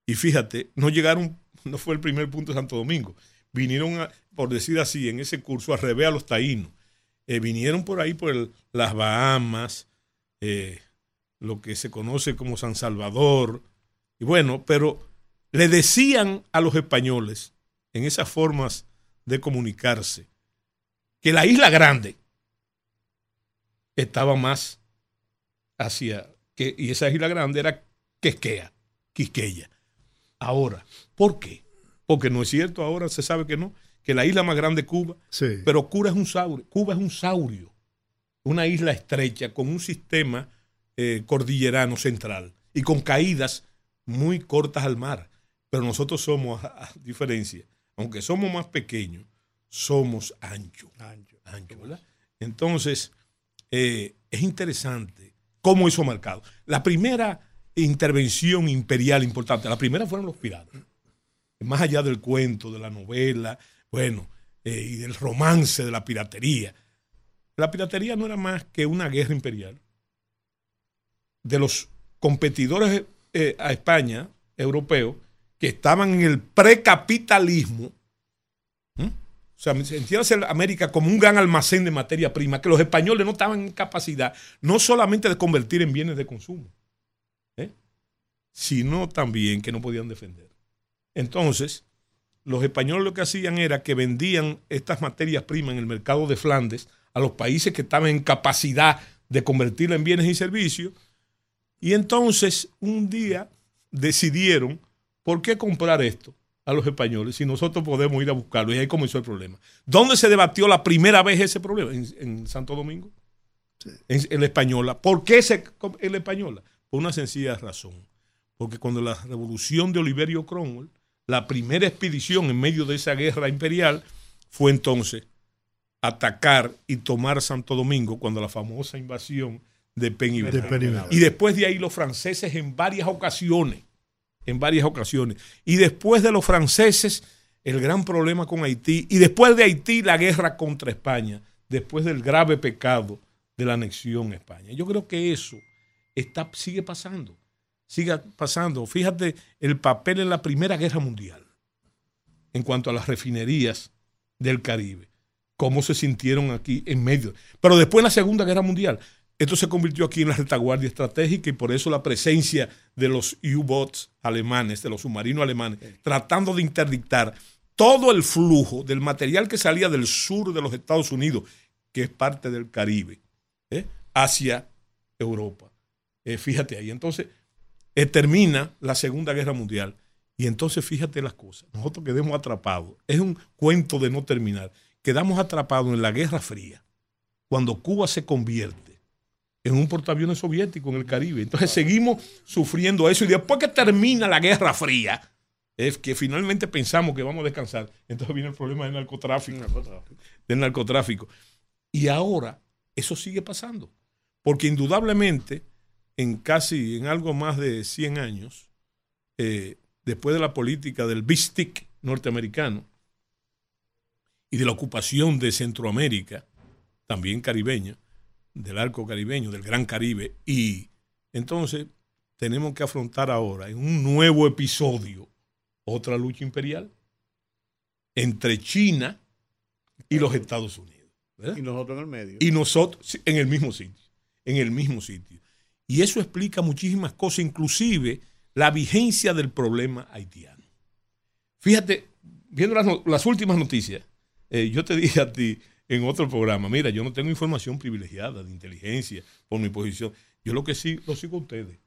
Y fíjate, no llegaron, no fue el primer punto de Santo Domingo. Vinieron, por decir así, en ese curso a revés a los taínos. Eh, vinieron por ahí, por las Bahamas, eh, lo que se conoce como San Salvador. Y bueno, pero le decían a los españoles, en esas formas de comunicarse, que la isla grande estaba más hacia, que, y esa isla grande era Quisquea, Quisqueya. Ahora, ¿por qué? Porque no es cierto, ahora se sabe que no, que la isla más grande es Cuba, pero Cuba es un saurio, Cuba es un saurio, una isla estrecha con un sistema eh, cordillerano central y con caídas muy cortas al mar. Pero nosotros somos, a, diferencia, aunque somos más pequeños, somos anchos. Ancho, ancho, ¿verdad? Entonces, eh, es interesante cómo hizo marcado. La primera intervención imperial importante, la primera fueron los piratas. Más allá del cuento, de la novela, bueno, eh, y del romance de la piratería. La piratería no era más que una guerra imperial de los competidores eh, a España, europeos, que estaban en el precapitalismo o sea, se entiende América como un gran almacén de materia prima, que los españoles no estaban en capacidad no solamente de convertir en bienes de consumo, ¿eh? sino también que no podían defender. Entonces, los españoles lo que hacían era que vendían estas materias primas en el mercado de Flandes a los países que estaban en capacidad de convertirla en bienes y servicios. Y entonces, un día decidieron, ¿por qué comprar esto? a los españoles si nosotros podemos ir a buscarlo. Y ahí comenzó el problema. ¿Dónde se debatió la primera vez ese problema? En, Santo Domingo. En, la española. ¿Por qué se, en la española? Por una sencilla razón. Porque cuando la revolución de Oliverio Cromwell, la primera expedición en medio de esa guerra imperial, fue entonces atacar y tomar Santo Domingo cuando la famosa invasión de Penn y después de ahí los franceses en varias ocasiones en varias ocasiones. Y después de los franceses, el gran problema con Haití. Y después de Haití, la guerra contra España. Después del grave pecado de la anexión a España. Yo creo que eso está, sigue pasando. Sigue pasando. Fíjate el papel en la Primera Guerra Mundial en cuanto a las refinerías del Caribe. Cómo se sintieron aquí en medio. Pero después en la Segunda Guerra Mundial, esto se convirtió aquí en la retaguardia estratégica y por eso la presencia de los U-boats alemanes, de los submarinos alemanes, tratando de interdictar todo el flujo del material que salía del sur de los Estados Unidos, que es parte del Caribe, ¿eh? hacia Europa. Eh, fíjate ahí. Entonces, eh, termina la Segunda Guerra Mundial y entonces fíjate las cosas. Nosotros quedamos atrapados. Es un cuento de no terminar. Quedamos atrapados en la Guerra Fría, cuando Cuba se convierte en un portaaviones soviético en el Caribe. Entonces seguimos sufriendo eso y después que termina la Guerra Fría, es que finalmente pensamos que vamos a descansar. Entonces viene el problema del narcotráfico, del narcotráfico. Y ahora eso sigue pasando, porque indudablemente en casi, en algo más de 100 años, eh, después de la política del Big Stick norteamericano y de la ocupación de Centroamérica, también caribeña, del arco caribeño, del Gran Caribe, y entonces tenemos que afrontar ahora en un nuevo episodio otra lucha imperial entre China y los Estados Unidos. Y nosotros en el medio. Y nosotros en el mismo sitio, en el mismo sitio. Y eso explica muchísimas cosas, inclusive la vigencia del problema haitiano. Fíjate, viendo las, últimas noticias, eh, yo te dije a ti en otro programa, mira, yo no tengo información privilegiada de inteligencia por mi posición. Yo lo que sí lo sigo a ustedes,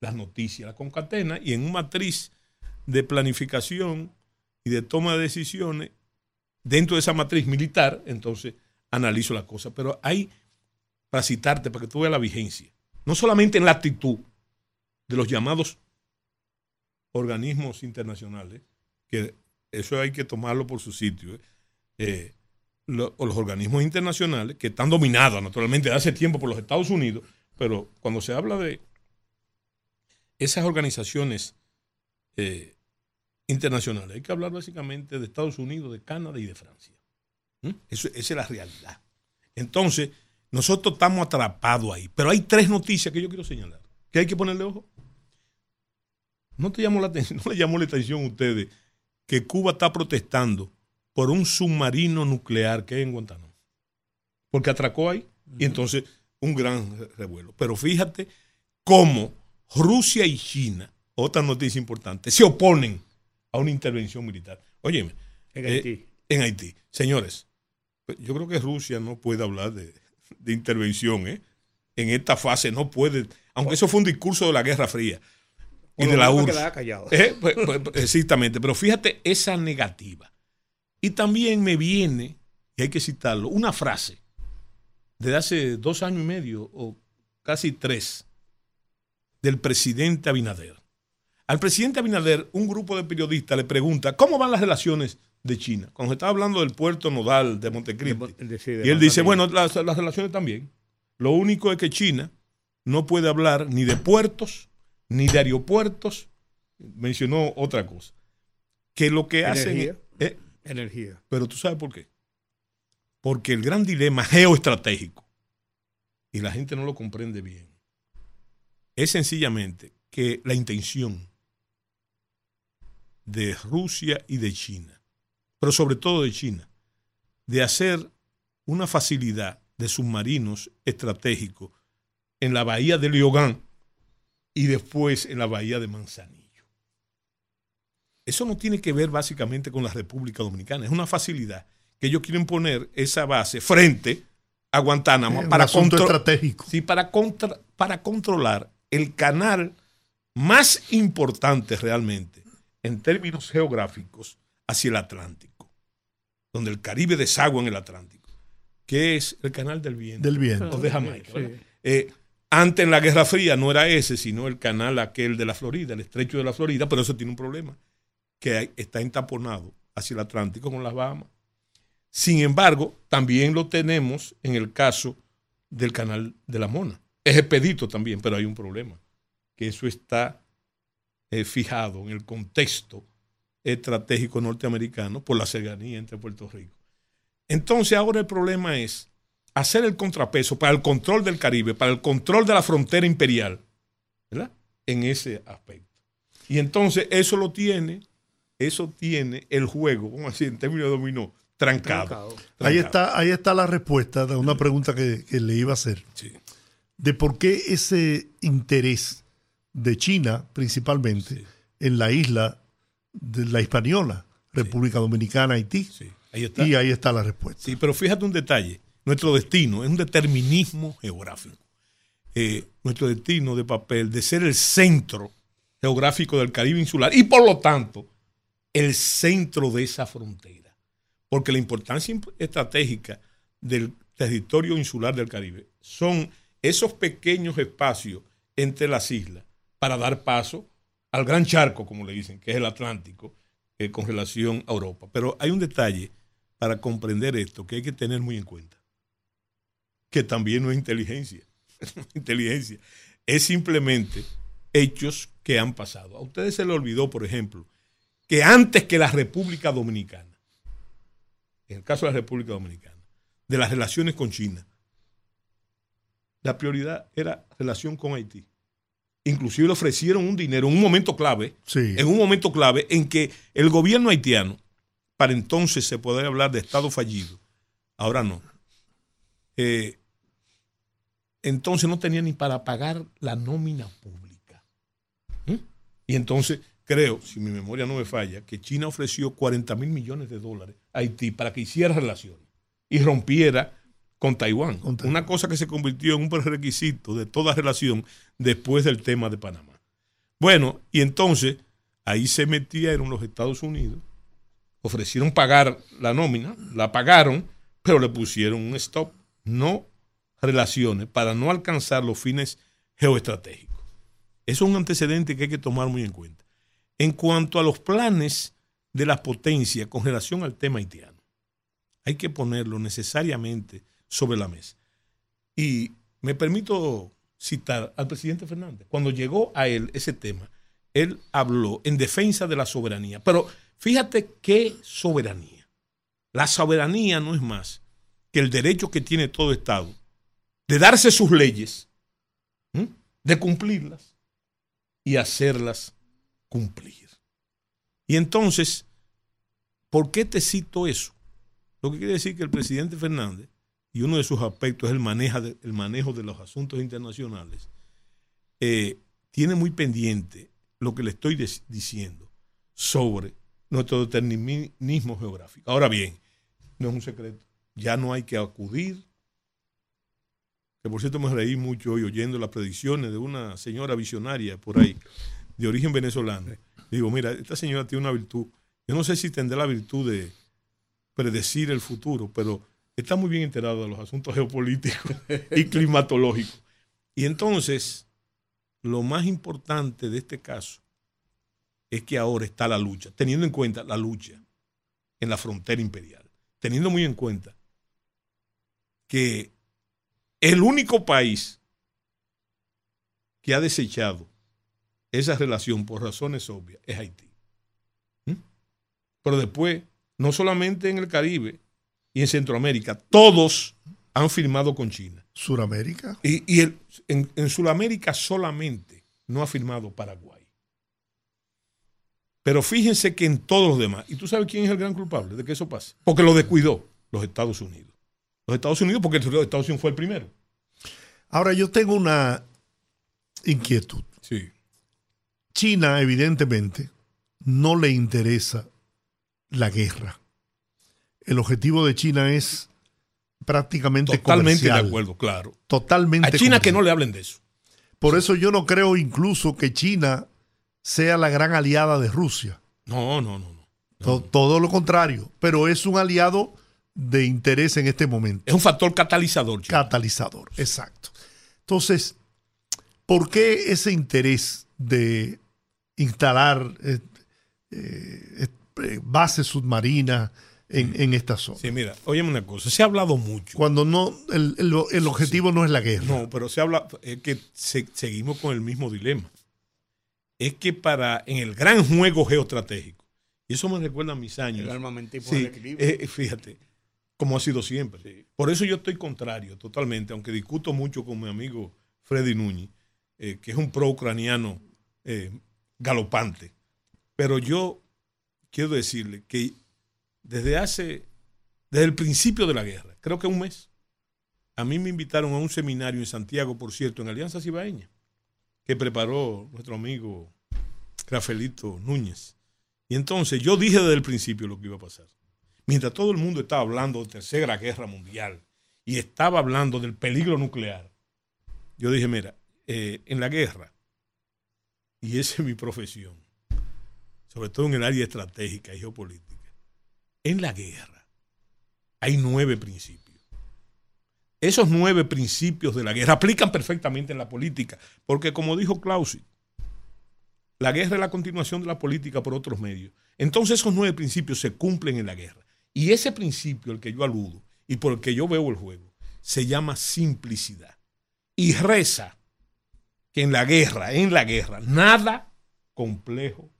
las noticias, la concatena y en una matriz de planificación y de toma de decisiones, dentro de esa matriz militar, entonces analizo la cosa. Pero hay, para citarte, para que tú veas la vigencia, no solamente en la actitud de los llamados organismos internacionales, que eso hay que tomarlo por su sitio, ¿eh? Eh, los organismos internacionales que están dominados naturalmente hace tiempo por los Estados Unidos, pero cuando se habla de esas organizaciones eh, internacionales, hay que hablar básicamente de Estados Unidos, de Canadá y de Francia. ¿Mm? esa es la realidad. Entonces, nosotros estamos atrapados ahí. Pero hay tres noticias que yo quiero señalar, que hay que ponerle ojo. ¿No, te llamó la atención, no le llamó la atención a ustedes que Cuba está protestando por un submarino nuclear que hay en Guantánamo? Porque atracó ahí y entonces un gran revuelo. Pero fíjate cómo Rusia y China, otra noticia importante, se oponen a una intervención militar. Óyeme. En Haití. Eh, en Haití. Señores, yo creo que Rusia no puede hablar de, intervención ¿eh? en esta fase, no puede, aunque eso fue un discurso de la Guerra Fría y de la URSS. ¿Eh? Pues, pues, pues, exactamente, pero fíjate esa negativa. Y también me viene, y hay que citarlo, una frase de hace dos años y medio o casi tres del presidente Abinader. Al presidente Abinader, un grupo de periodistas le pregunta, ¿cómo van las relaciones de China? Cuando se estaba hablando del puerto nodal de Montecristi. y él dice, bueno, las, las relaciones también. Lo único es que China no puede hablar ni de puertos, ni de aeropuertos. Mencionó otra cosa. Que lo que hace es... Energía. Pero tú sabes por qué. Porque el gran dilema geoestratégico, y la gente no lo comprende bien, es sencillamente que la intención de Rusia y de China, pero sobre todo de China, de hacer una facilidad de submarinos estratégicos en la bahía de Liogán y después en la bahía de Manzanillo. Eso no tiene que ver básicamente con la República Dominicana, es una facilidad que ellos quieren poner esa base frente a Guantánamo para, estratégico. Sí, para, para controlar el canal más importante realmente en términos geográficos hacia el Atlántico, donde el Caribe desagua en el Atlántico, que es el canal del viento. Del viento. O de Jamaica. Eh, antes en la Guerra Fría no era ese, sino el canal aquel de la Florida, el estrecho de la Florida, pero eso tiene un problema, que está entaponado hacia el Atlántico con las Bahamas. Sin embargo, también lo tenemos en el caso del canal de la Mona. Es expedito también, pero hay un problema, que eso está eh, fijado en el contexto estratégico norteamericano por la cercanía entre Puerto Rico. Entonces ahora el problema es hacer el contrapeso para el control del Caribe, para el control de la frontera imperial, ¿verdad? En ese aspecto. Y entonces eso lo tiene, eso tiene el juego, como así en términos de dominó, trancado. Ahí, está, ahí está la respuesta de una pregunta que, le iba a hacer. De por qué ese interés de China, principalmente, en la isla de la Hispaniola, República Dominicana, Haití. Y ahí está la respuesta. Sí, pero fíjate un detalle. Nuestro destino es un determinismo geográfico. Eh, nuestro destino de papel de ser el centro geográfico del Caribe insular y por lo tanto el centro de esa frontera. Porque la importancia estratégica del territorio insular del Caribe son esos pequeños espacios entre las islas para dar paso al gran charco, como le dicen, que es el Atlántico, eh, con relación a Europa. Pero hay un detalle para comprender esto que hay que tener muy en cuenta, que también no es inteligencia, inteligencia, es simplemente hechos que han pasado. A ustedes se les olvidó, por ejemplo, que antes que la República Dominicana, en el caso de la República Dominicana, de las relaciones con China, la prioridad era relación con Haití. Inclusive le ofrecieron un dinero en un momento clave, en un momento clave en que el gobierno haitiano, para entonces se podría hablar de Estado fallido, ahora no. Eh, entonces no tenía ni para pagar la nómina pública. ¿Mm? Y entonces creo, si mi memoria no me falla, que China ofreció 40 mil millones de dólares a Haití para que hiciera relaciones y rompiera con Taiwán. Una cosa que se convirtió en un prerequisito de toda relación después del tema de Panamá. Bueno, y entonces ahí se metieron los Estados Unidos, ofrecieron pagar la nómina, la pagaron, pero le pusieron un stop, no relaciones, para no alcanzar los fines geoestratégicos. Eso es un antecedente que hay que tomar muy en cuenta. En cuanto a los planes de las potencias con relación al tema haitiano, hay que ponerlo necesariamente sobre la mesa. Y me permito citar al presidente Fernández. Cuando llegó a él ese tema, él habló en defensa de la soberanía. Pero fíjate qué soberanía. La soberanía no es más que el derecho que tiene todo Estado de darse sus leyes, de cumplirlas y hacerlas cumplir. Y entonces, ¿por qué te cito eso? Lo que quiere decir que el presidente Fernández y uno de sus aspectos es el, manejo de los asuntos internacionales, eh, tiene muy pendiente lo que le estoy diciendo sobre nuestro determinismo geográfico. Ahora bien, no es un secreto, ya no hay que acudir, que por cierto me reí mucho hoy oyendo las predicciones de una señora visionaria por ahí, de origen venezolano. Digo, mira, esta señora tiene una virtud, yo no sé si tendrá la virtud de predecir el futuro, pero está muy bien enterado de los asuntos geopolíticos y climatológicos. Y entonces, lo más importante de este caso es que ahora está la lucha, teniendo en cuenta la lucha en la frontera imperial, teniendo muy en cuenta que el único país que ha desechado esa relación por razones obvias es Haití. ¿Mm? Pero después, no solamente en el Caribe, y en Centroamérica, todos han firmado con China. ¿Suramérica? Y, en, en Sudamérica solamente no ha firmado Paraguay. Pero fíjense que en todos los demás, ¿y tú sabes quién es el gran culpable de que eso pase? Porque lo descuidó los Estados Unidos. Los Estados Unidos, porque los Estados Unidos fue el primero. Ahora yo tengo una inquietud. Sí. China, evidentemente, no le interesa la guerra el objetivo de China es prácticamente Totalmente de acuerdo, claro. Totalmente. A China que no le hablen de eso. Por eso yo no creo incluso que China sea la gran aliada de Rusia. No, no, no. no. Todo, lo contrario, pero es un aliado de interés en este momento. Es un factor catalizador. Catalizador, exacto. Entonces, ¿por qué ese interés de instalar eh, eh, eh, bases submarinas? En, esta zona. Sí, mira, óyeme una cosa, se ha hablado mucho. Cuando no, el, objetivo no es la guerra. No, pero se habla, es que seguimos con el mismo dilema. Es que para, en el gran juego geoestratégico, y eso me recuerda a mis años. El armamentismo sí, equilibrio. Eh, fíjate, como ha sido siempre. Por eso yo estoy contrario totalmente, aunque discuto mucho con mi amigo Freddy Núñez, eh, que es un pro-ucraniano eh, galopante. Pero yo quiero decirle que desde hace, desde el principio de la guerra, creo que un mes, a mí me invitaron a un seminario en Santiago, por cierto, en Alianza Cibaeña, que preparó nuestro amigo Rafaelito Núñez. Y entonces yo dije desde el principio lo que iba a pasar. Mientras todo el mundo estaba hablando de Tercera Guerra Mundial y estaba hablando del peligro nuclear, yo dije, mira, eh, en la guerra, y esa es mi profesión, sobre todo en el área estratégica y geopolítica, en la guerra hay nueve principios. esos nueve principios de la guerra aplican perfectamente en la política, porque como dijo Clausi, la guerra es la continuación de la política por otros medios. Entonces esos nueve principios se cumplen en la guerra. Y ese principio al que yo aludo y por el que yo veo el juego se llama simplicidad. Y reza que en la guerra, en la guerra, nada complejo,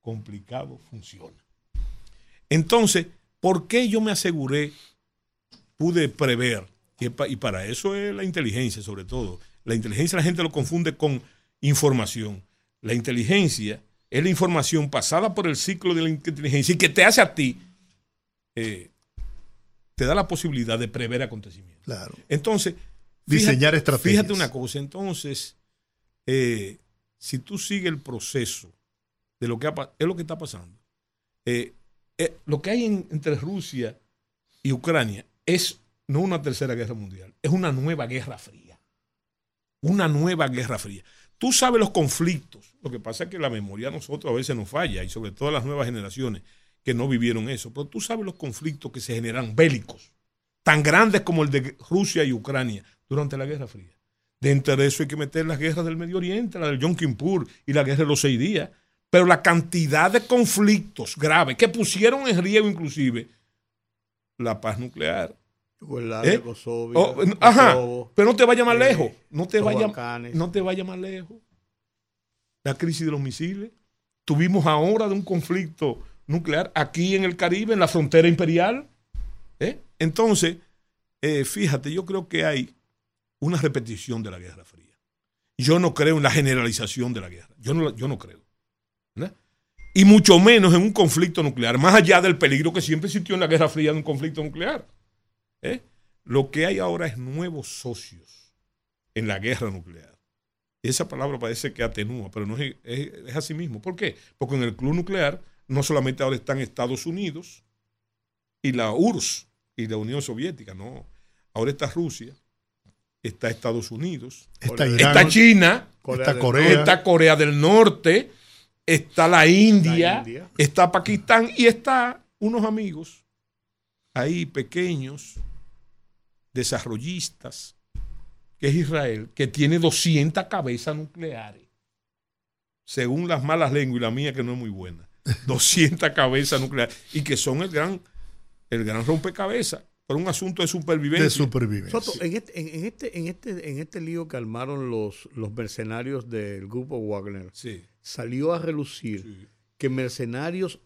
complicado funciona. Entonces, ¿por qué yo me aseguré, pude prever, y para eso es la inteligencia sobre todo, la inteligencia la gente lo confunde con información. La inteligencia es la información pasada por el ciclo de la inteligencia y que te hace a ti, eh, te da la posibilidad de prever acontecimientos. Claro. Entonces, diseñar estrategias. Fíjate una cosa, entonces, eh, si tú sigues el proceso de lo que es lo que está pasando, eh, lo que hay entre Rusia y Ucrania es no una tercera guerra mundial, es una nueva guerra fría. Una nueva guerra fría. Tú sabes los conflictos. Lo que pasa es que la memoria a nosotros a veces nos falla, y sobre todo las nuevas generaciones que no vivieron eso. Pero tú sabes los conflictos que se generan bélicos, tan grandes como el de Rusia y Ucrania durante la Guerra Fría. Dentro de eso hay que meter las guerras del Medio Oriente, la del Yom Kippur y la guerra de los seis días. Pero la cantidad de conflictos graves que pusieron en riesgo inclusive la paz nuclear, ¿Eh? Oh, ajá, pero no te vaya más lejos. No te vaya, no te vaya más lejos. La crisis de los misiles. Tuvimos ahora de un conflicto nuclear aquí en el Caribe, en la frontera imperial. ¿eh? Entonces, eh, fíjate, yo creo que hay una repetición de la Guerra Fría. Yo no creo en la generalización de la guerra. Yo no, yo no creo. Y mucho menos en un conflicto nuclear, más allá del peligro que siempre existió en la Guerra Fría de un conflicto nuclear. ¿Eh? Lo que hay ahora es nuevos socios en la guerra nuclear. Esa palabra parece que atenúa, pero no es, es, así mismo. ¿Por qué? Porque en el club nuclear no solamente ahora están Estados Unidos y la URSS y la Unión Soviética, no. Ahora está Rusia, está Estados Unidos, está, China, está, Corea. está Corea del Norte, está la India, está Pakistán y está unos amigos ahí pequeños desarrollistas, que es Israel, que tiene 200 cabezas nucleares. Según las malas lenguas y la mía que no es muy buena. 200 cabezas nucleares. Y que son el gran, el gran rompecabezas por un asunto de supervivencia. De supervivencia. en, este, en, este, en, este, en este lío que armaron los, los mercenarios del grupo Wagner, salió a relucir que mercenarios,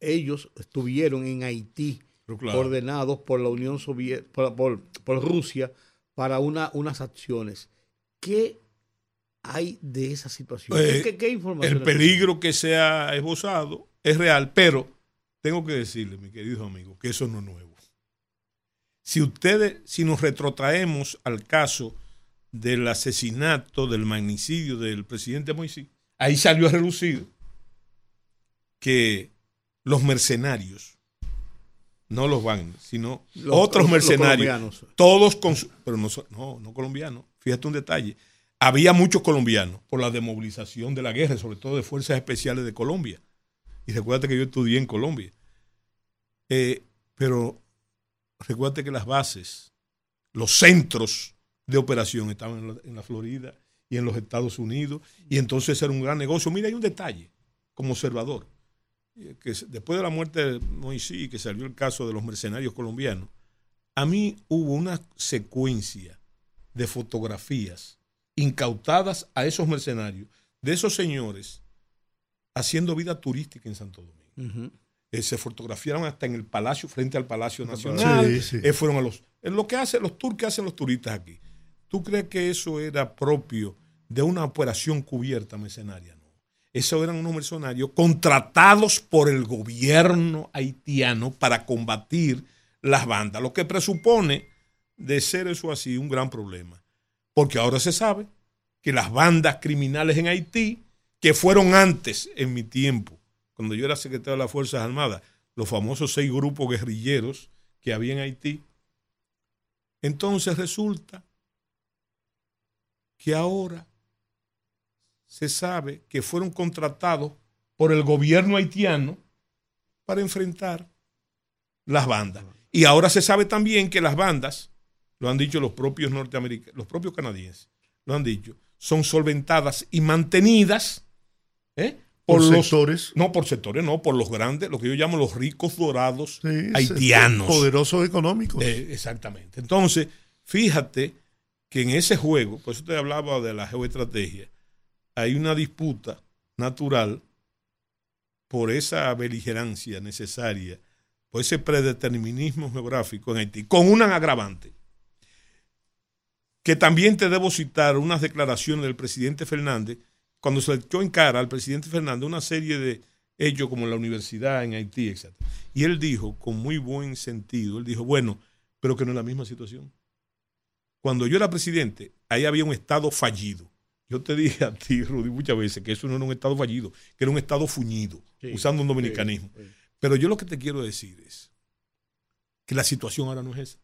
ellos estuvieron en Haití ordenados por la Unión Soviética, por, Rusia, para una, unas acciones. ¿Qué hay de esa situación? ¿Qué, qué, información? El peligro que se ha esbozado es real, pero tengo que decirle, mi querido amigo, que eso no es nuevo. Si ustedes, si nos retrotraemos al caso del asesinato, del magnicidio del presidente Moisés, ahí salió a relucir que los mercenarios no los van, sino otros mercenarios. todos con pero no, no, no colombianos. Fíjate un detalle. Había muchos colombianos por la demovilización de la guerra, sobre todo de fuerzas especiales de Colombia. Y recuérdate que yo estudié en Colombia. Eh, pero recuérdate que las bases, los centros de operación estaban en la, en la Florida y en los Estados Unidos. Y entonces era un gran negocio. Mira, hay un detalle como observador que después de la muerte de Moisés, que salió el caso de los mercenarios colombianos, a mí hubo una secuencia de fotografías incautadas a esos mercenarios, de esos señores, haciendo vida turística en Santo Domingo. Eh, se fotografiaron hasta en el palacio, frente al Palacio Nacional. Eh, fueron a los. Es lo que hacen los tours que hacen los turistas aquí. ¿Tú crees que eso era propio de una operación cubierta mercenaria? esos eran unos mercenarios contratados por el gobierno haitiano para combatir las bandas, lo que presupone de ser eso así un gran problema. Porque ahora se sabe que las bandas criminales en Haití, que fueron antes, en mi tiempo, cuando yo era secretario de las Fuerzas Armadas, los famosos seis grupos guerrilleros que había en Haití, entonces resulta que ahora se sabe que fueron contratados por el gobierno haitiano para enfrentar las bandas. Y ahora se sabe también que las bandas, lo han dicho los propios norteamericanos, los propios canadienses, lo han dicho, son solventadas y mantenidas ¿eh? por, los sectores. No, por sectores, no, por los grandes, lo que yo llamo los ricos dorados haitianos. Poderosos económicos. Eh, exactamente. Entonces, fíjate que en ese juego, por eso te hablaba de la geoestrategia, hay una disputa natural por esa beligerancia necesaria, por ese predeterminismo geográfico en Haití, con una agravante, que también te debo citar unas declaraciones del presidente Fernández, cuando se le echó en cara al presidente Fernández una serie de hechos como la universidad en Haití, etc. Y él dijo, con muy buen sentido, él dijo, bueno, pero que no es la misma situación. Cuando yo era presidente, ahí había un Estado fallido. Yo te dije a ti, Rudy, muchas veces que eso no era un Estado fallido, que era un Estado fuñido, usando un dominicanismo. Pero yo lo que te quiero decir es que la situación ahora no es esa.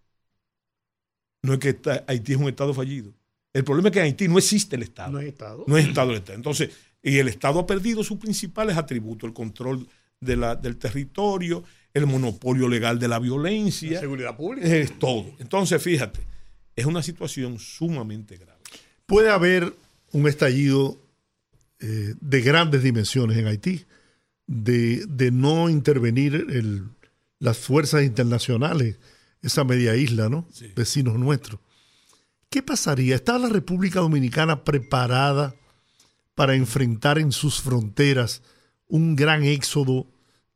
No es que Haití es un Estado fallido. El problema es que en Haití no existe el Estado. No es Estado. No es Estado el Estado. Entonces, y el Estado ha perdido sus principales atributos, el control de la, del territorio, el monopolio legal de la violencia. La seguridad pública. Es todo. Entonces, fíjate, es una situación sumamente grave. Puede haber un estallido eh, de grandes dimensiones en Haití, de, de no intervenir el, las fuerzas internacionales, esa media isla, ¿no? Sí. Vecinos nuestros. ¿Qué pasaría? ¿Está la República Dominicana preparada para enfrentar en sus fronteras un gran éxodo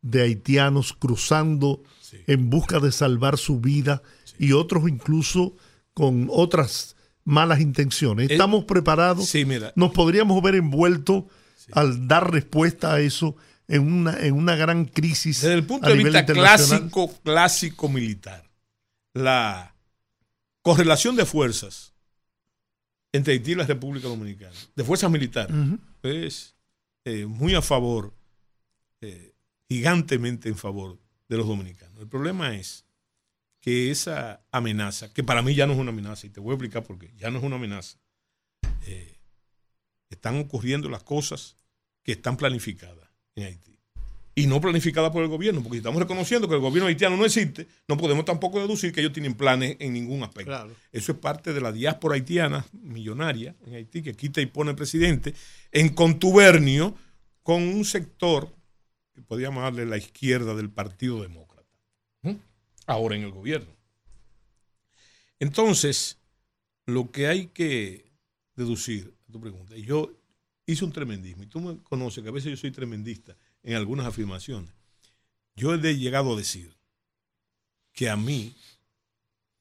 de haitianos cruzando Sí. en busca de salvar su vida y otros incluso con otras malas intenciones? Eh, ¿Estamos preparados? Sí, mira. ¿Nos podríamos ver envueltos al dar respuesta a eso en una, en una gran crisis? Desde el punto a de nivel vista clásico, clásico militar, la correlación de fuerzas entre Haití y la República Dominicana, de fuerzas militares, es eh, muy a favor, eh, gigantemente en favor de los dominicanos. El problema es que esa amenaza, que para mí ya no es una amenaza, y te voy a explicar por qué, ya no es una amenaza, eh, están ocurriendo las cosas que están planificadas en Haití. Y no planificadas por el gobierno, porque si estamos reconociendo que el gobierno haitiano no existe, no podemos tampoco deducir que ellos tienen planes en ningún aspecto. Claro. Eso es parte de la diáspora haitiana millonaria en Haití, que quita y pone presidente, en contubernio con un sector que podríamos llamarle la izquierda del Partido Demócrata. Ahora en el gobierno. Entonces, lo que hay que deducir tu pregunta, yo hice un tremendismo, y tú me conoces que a veces yo soy tremendista en algunas afirmaciones. Yo he llegado a decir que a mí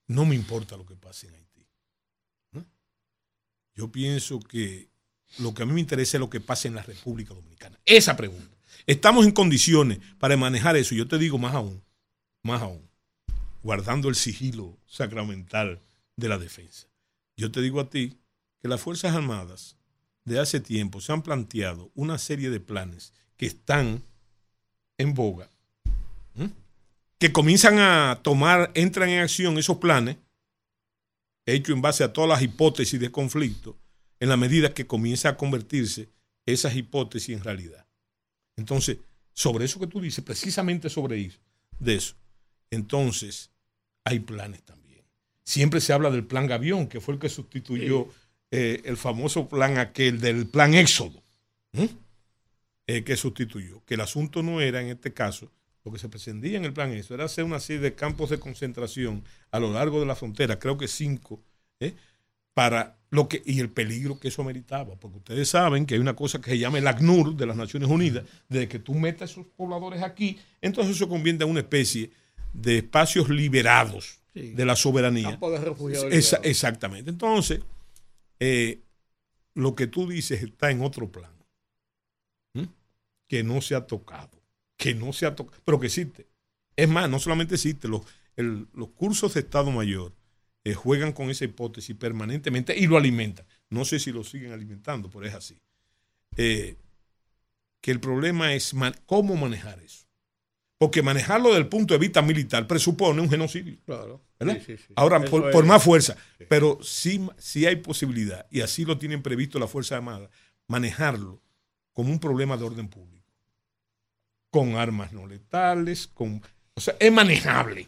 no me importa lo que pase en Haití. Yo pienso que lo que a mí me interesa es lo que pasa en la República Dominicana. Esa pregunta. Estamos en condiciones para manejar eso. Yo te digo más aún, más aún, guardando el sigilo sacramental de la defensa. Yo te digo a ti que las Fuerzas Armadas de hace tiempo se han planteado una serie de planes que están en boga, que comienzan a tomar, entran en acción esos planes, hechos en base a todas las hipótesis de conflicto, en la medida que comienza a convertirse esas hipótesis en realidad. Entonces, sobre eso que tú dices, precisamente sobre eso, de eso, entonces hay planes también. Siempre se habla del plan Gavión, que fue el que sustituyó eh, el famoso plan aquel del plan Éxodo, ¿m? eh, que sustituyó. Que el asunto no era, en este caso, lo que se pretendía en el plan Éxodo, era hacer una serie de campos de concentración a lo largo de la frontera, creo que cinco, ¿eh? para lo que y el peligro que eso ameritaba, porque ustedes saben que hay una cosa que se llama el ACNUR de las Naciones Unidas, de que tú metas esos pobladores aquí, entonces eso convierte en una especie de espacios liberados Sí. de la soberanía. De Esa- exactamente. Entonces, eh, lo que tú dices está en otro plano, que no se ha tocado, que no se ha tocado, pero que existe. Es más, no solamente existe, los, el- los cursos de Estado Mayor eh, juegan con esa hipótesis permanentemente y lo alimentan. No sé si lo siguen alimentando, pero es así. Eh, que el problema es man- cómo manejar eso. Porque manejarlo desde el punto de vista militar presupone un genocidio. Claro. ¿verdad? Sí, sí, sí. Ahora, por más fuerza, pero sí, sí hay posibilidad, y así lo tienen previsto las Fuerzas Armadas, manejarlo como un problema de orden público. Con armas no letales, con. O sea, es manejable.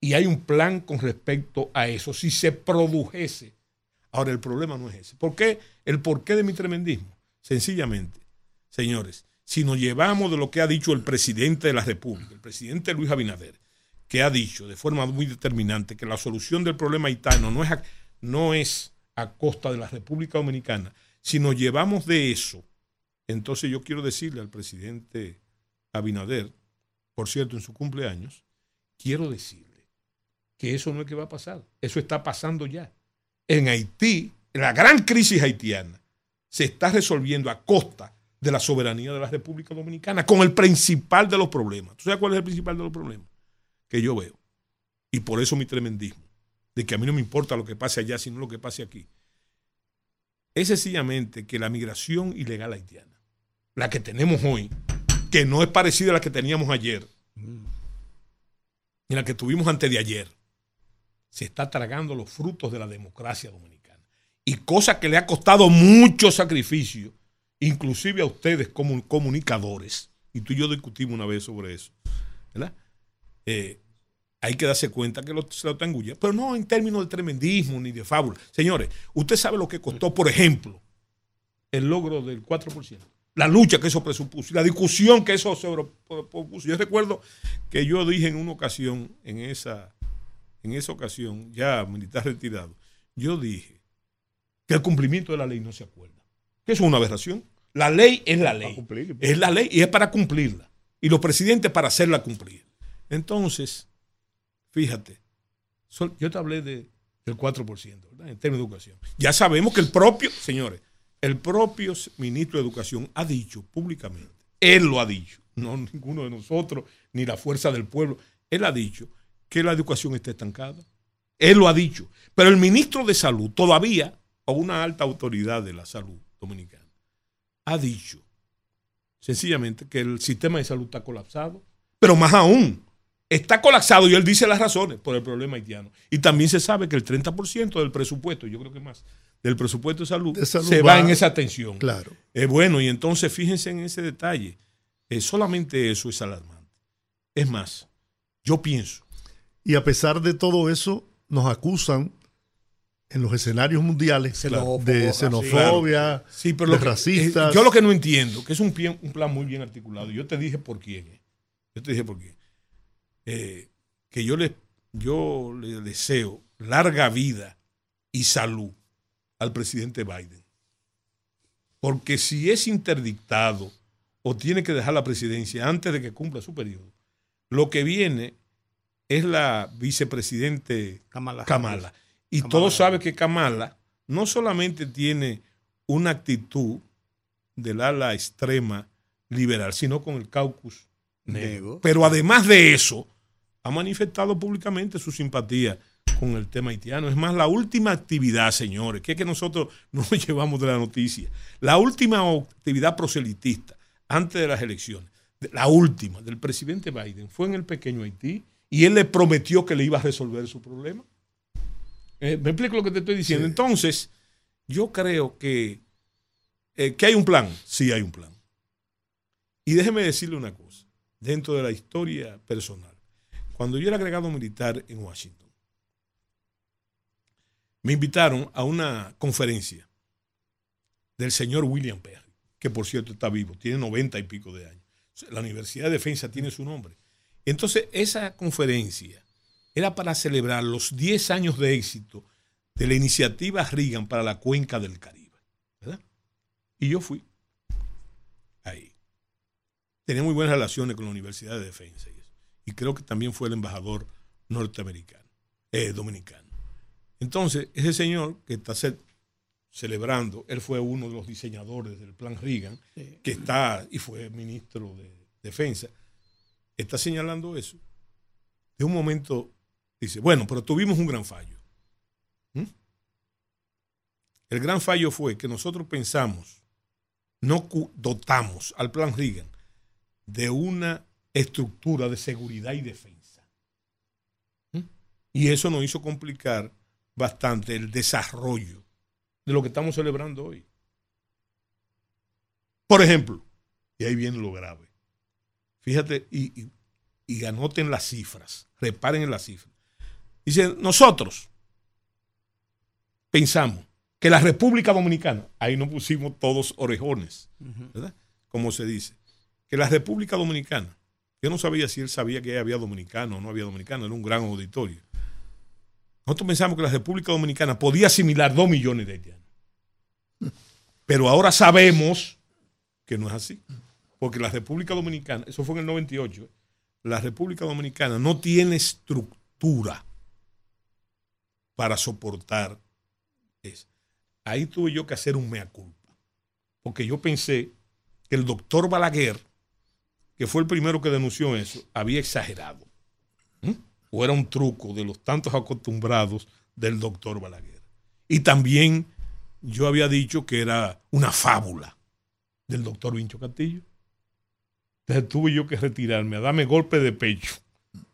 y hay un plan con respecto a eso, si se produjese. Ahora, el problema no es ese. ¿Por qué? El porqué de mi tremendismo. Sencillamente, señores, si nos llevamos de lo que ha dicho el presidente de la República, el presidente Luis Abinader, que ha dicho de forma muy determinante que la solución del problema haitiano no es a, no es a costa de la República Dominicana, si nos llevamos de eso, entonces yo quiero decirle al presidente Abinader, por cierto, en su cumpleaños, quiero decirle que eso no es que va a pasar, eso está pasando ya. En Haití, la gran crisis haitiana se está resolviendo a costa de la soberanía de la República Dominicana, con el principal de los problemas. ¿Tú sabes cuál es el principal de los problemas? Que yo veo. Y por eso mi tremendismo, de que a mí no me importa lo que pase allá, sino lo que pase aquí. Es sencillamente que la migración ilegal haitiana, la que tenemos hoy, que no es parecida a la que teníamos ayer, ni la que tuvimos antes de ayer, se está tragando los frutos de la democracia dominicana. Y cosa que le ha costado mucho sacrificio inclusive a ustedes como comunicadores, y tú y yo discutimos una vez sobre eso, ¿verdad? Eh, hay que darse cuenta que lo, se lo están pero no en términos de tremendismo ni de fábula. Señores, usted sabe lo que costó, por ejemplo, el logro del 4%, la lucha que eso presupuso, la discusión que eso se propuso. Yo recuerdo que yo dije en una ocasión, en esa, en esa ocasión, ya militar retirado, yo dije que el cumplimiento de la ley no se acuerda que es una aberración. La ley es la ley. Es la ley y es para cumplirla. Y los presidentes para hacerla cumplir. Entonces, fíjate, yo te hablé de, del 4%, En términos de educación. Ya sabemos que el propio, señores, el propio ministro de Educación ha dicho públicamente, él lo ha dicho, no ninguno de nosotros, ni la fuerza del pueblo, él ha dicho que la educación está estancada. Él lo ha dicho. Pero el ministro de Salud todavía, o una alta autoridad de la salud, dominicana, ha dicho sencillamente que el sistema de salud está colapsado, pero más aún, está colapsado y él dice las razones por el problema haitiano. Y también se sabe que el 30% del presupuesto, yo creo que más, del presupuesto de salud, se va, en esa atención. Claro. es bueno, y entonces fíjense en ese detalle. Eh, solamente eso es alarmante. Es más, yo pienso. Y a pesar de todo eso, nos acusan en los escenarios mundiales de xenofobia, de racistas. yo lo que no entiendo, que es un, un, plan muy bien articulado, yo te dije por quién. Eh. Yo te dije por quién. Eh, que yo le, yo le deseo larga vida y salud al presidente Biden. Porque si es interdictado o tiene que dejar la presidencia antes de que cumpla su periodo, lo que viene es la vicepresidente Kamala. Kamala y todos saben que Kamala no solamente tiene una actitud del ala extrema liberal, sino con el caucus negro. Pero además de eso, ha manifestado públicamente su simpatía con el tema haitiano. Es más, la última actividad, señores, que es que nosotros no nos llevamos de la noticia, la última actividad proselitista antes de las elecciones, la última del presidente Biden, fue en el pequeño Haití y él le prometió que le iba a resolver su problema. Eh, me explico lo que te estoy diciendo. Entonces, yo creo que, eh, que hay un plan. Sí, hay un plan. Y déjeme decirle una cosa, dentro de la historia personal. Cuando yo era agregado militar en Washington, me invitaron a una conferencia del señor William Perry, que por cierto está vivo, tiene noventa y pico de años. La Universidad de Defensa tiene su nombre. Entonces, esa conferencia era para celebrar los 10 años de éxito de la iniciativa Reagan para la cuenca del Caribe. ¿verdad? Y yo fui ahí. Tenía muy buenas relaciones con la Universidad de Defensa y, creo que también fue el embajador norteamericano, eh, dominicano. Entonces, ese señor que está celebrando, él fue uno de los diseñadores del plan Reagan, que está y fue ministro de Defensa, está señalando eso de un momento Dice, bueno, pero tuvimos un gran fallo. ¿Mm? El gran fallo fue que nosotros pensamos, no dotamos al plan Reagan de una estructura de seguridad y defensa. ¿Mm? Y eso nos hizo complicar bastante el desarrollo de lo que estamos celebrando hoy. Por ejemplo, y ahí viene lo grave. Fíjate y, y anoten las cifras, reparen en las cifras. Dice, nosotros pensamos que la República Dominicana, ahí nos pusimos todos orejones, ¿verdad? Como se dice, que la República Dominicana, yo no sabía si él sabía que había dominicano o no había dominicano, era un gran auditorio. Nosotros pensamos que la República Dominicana podía asimilar dos millones de haitianos. Pero ahora sabemos que no es así. Porque la República Dominicana, eso fue en el 98, la República Dominicana no tiene estructura para soportar eso. Ahí tuve yo que hacer un mea culpa. Porque yo pensé que el doctor Balaguer, que fue el primero que denunció eso, había exagerado. ¿Mm? O era un truco de los tantos acostumbrados del doctor Balaguer. Y también yo había dicho que era una fábula del doctor Vincho Castillo. Entonces tuve yo que retirarme, a darme golpe de pecho,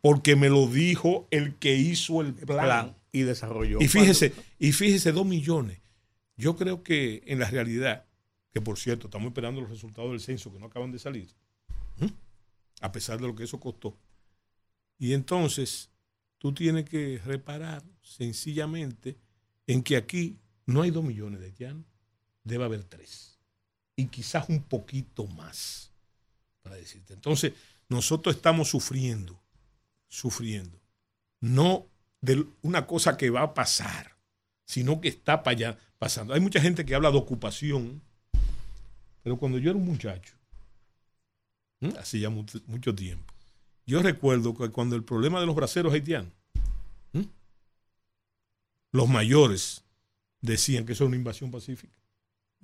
porque me lo dijo el que hizo el plan. Y desarrolló. Y fíjese, y fíjese, dos millones. Yo creo que en la realidad, que por cierto, estamos esperando los resultados del censo que no acaban de salir, a pesar de lo que eso costó. Y entonces, tú tienes que reparar sencillamente en que aquí no hay dos millones de haitianos, debe haber tres. Y quizás un poquito más, para decirte. Entonces, nosotros estamos sufriendo, sufriendo. No de una cosa que va a pasar, sino que está para allá pasando. Hay mucha gente que habla de ocupación, pero cuando yo era un muchacho, así ya mucho, mucho tiempo, yo recuerdo que cuando el problema de los braceros haitianos, los mayores decían que eso era una invasión pacífica.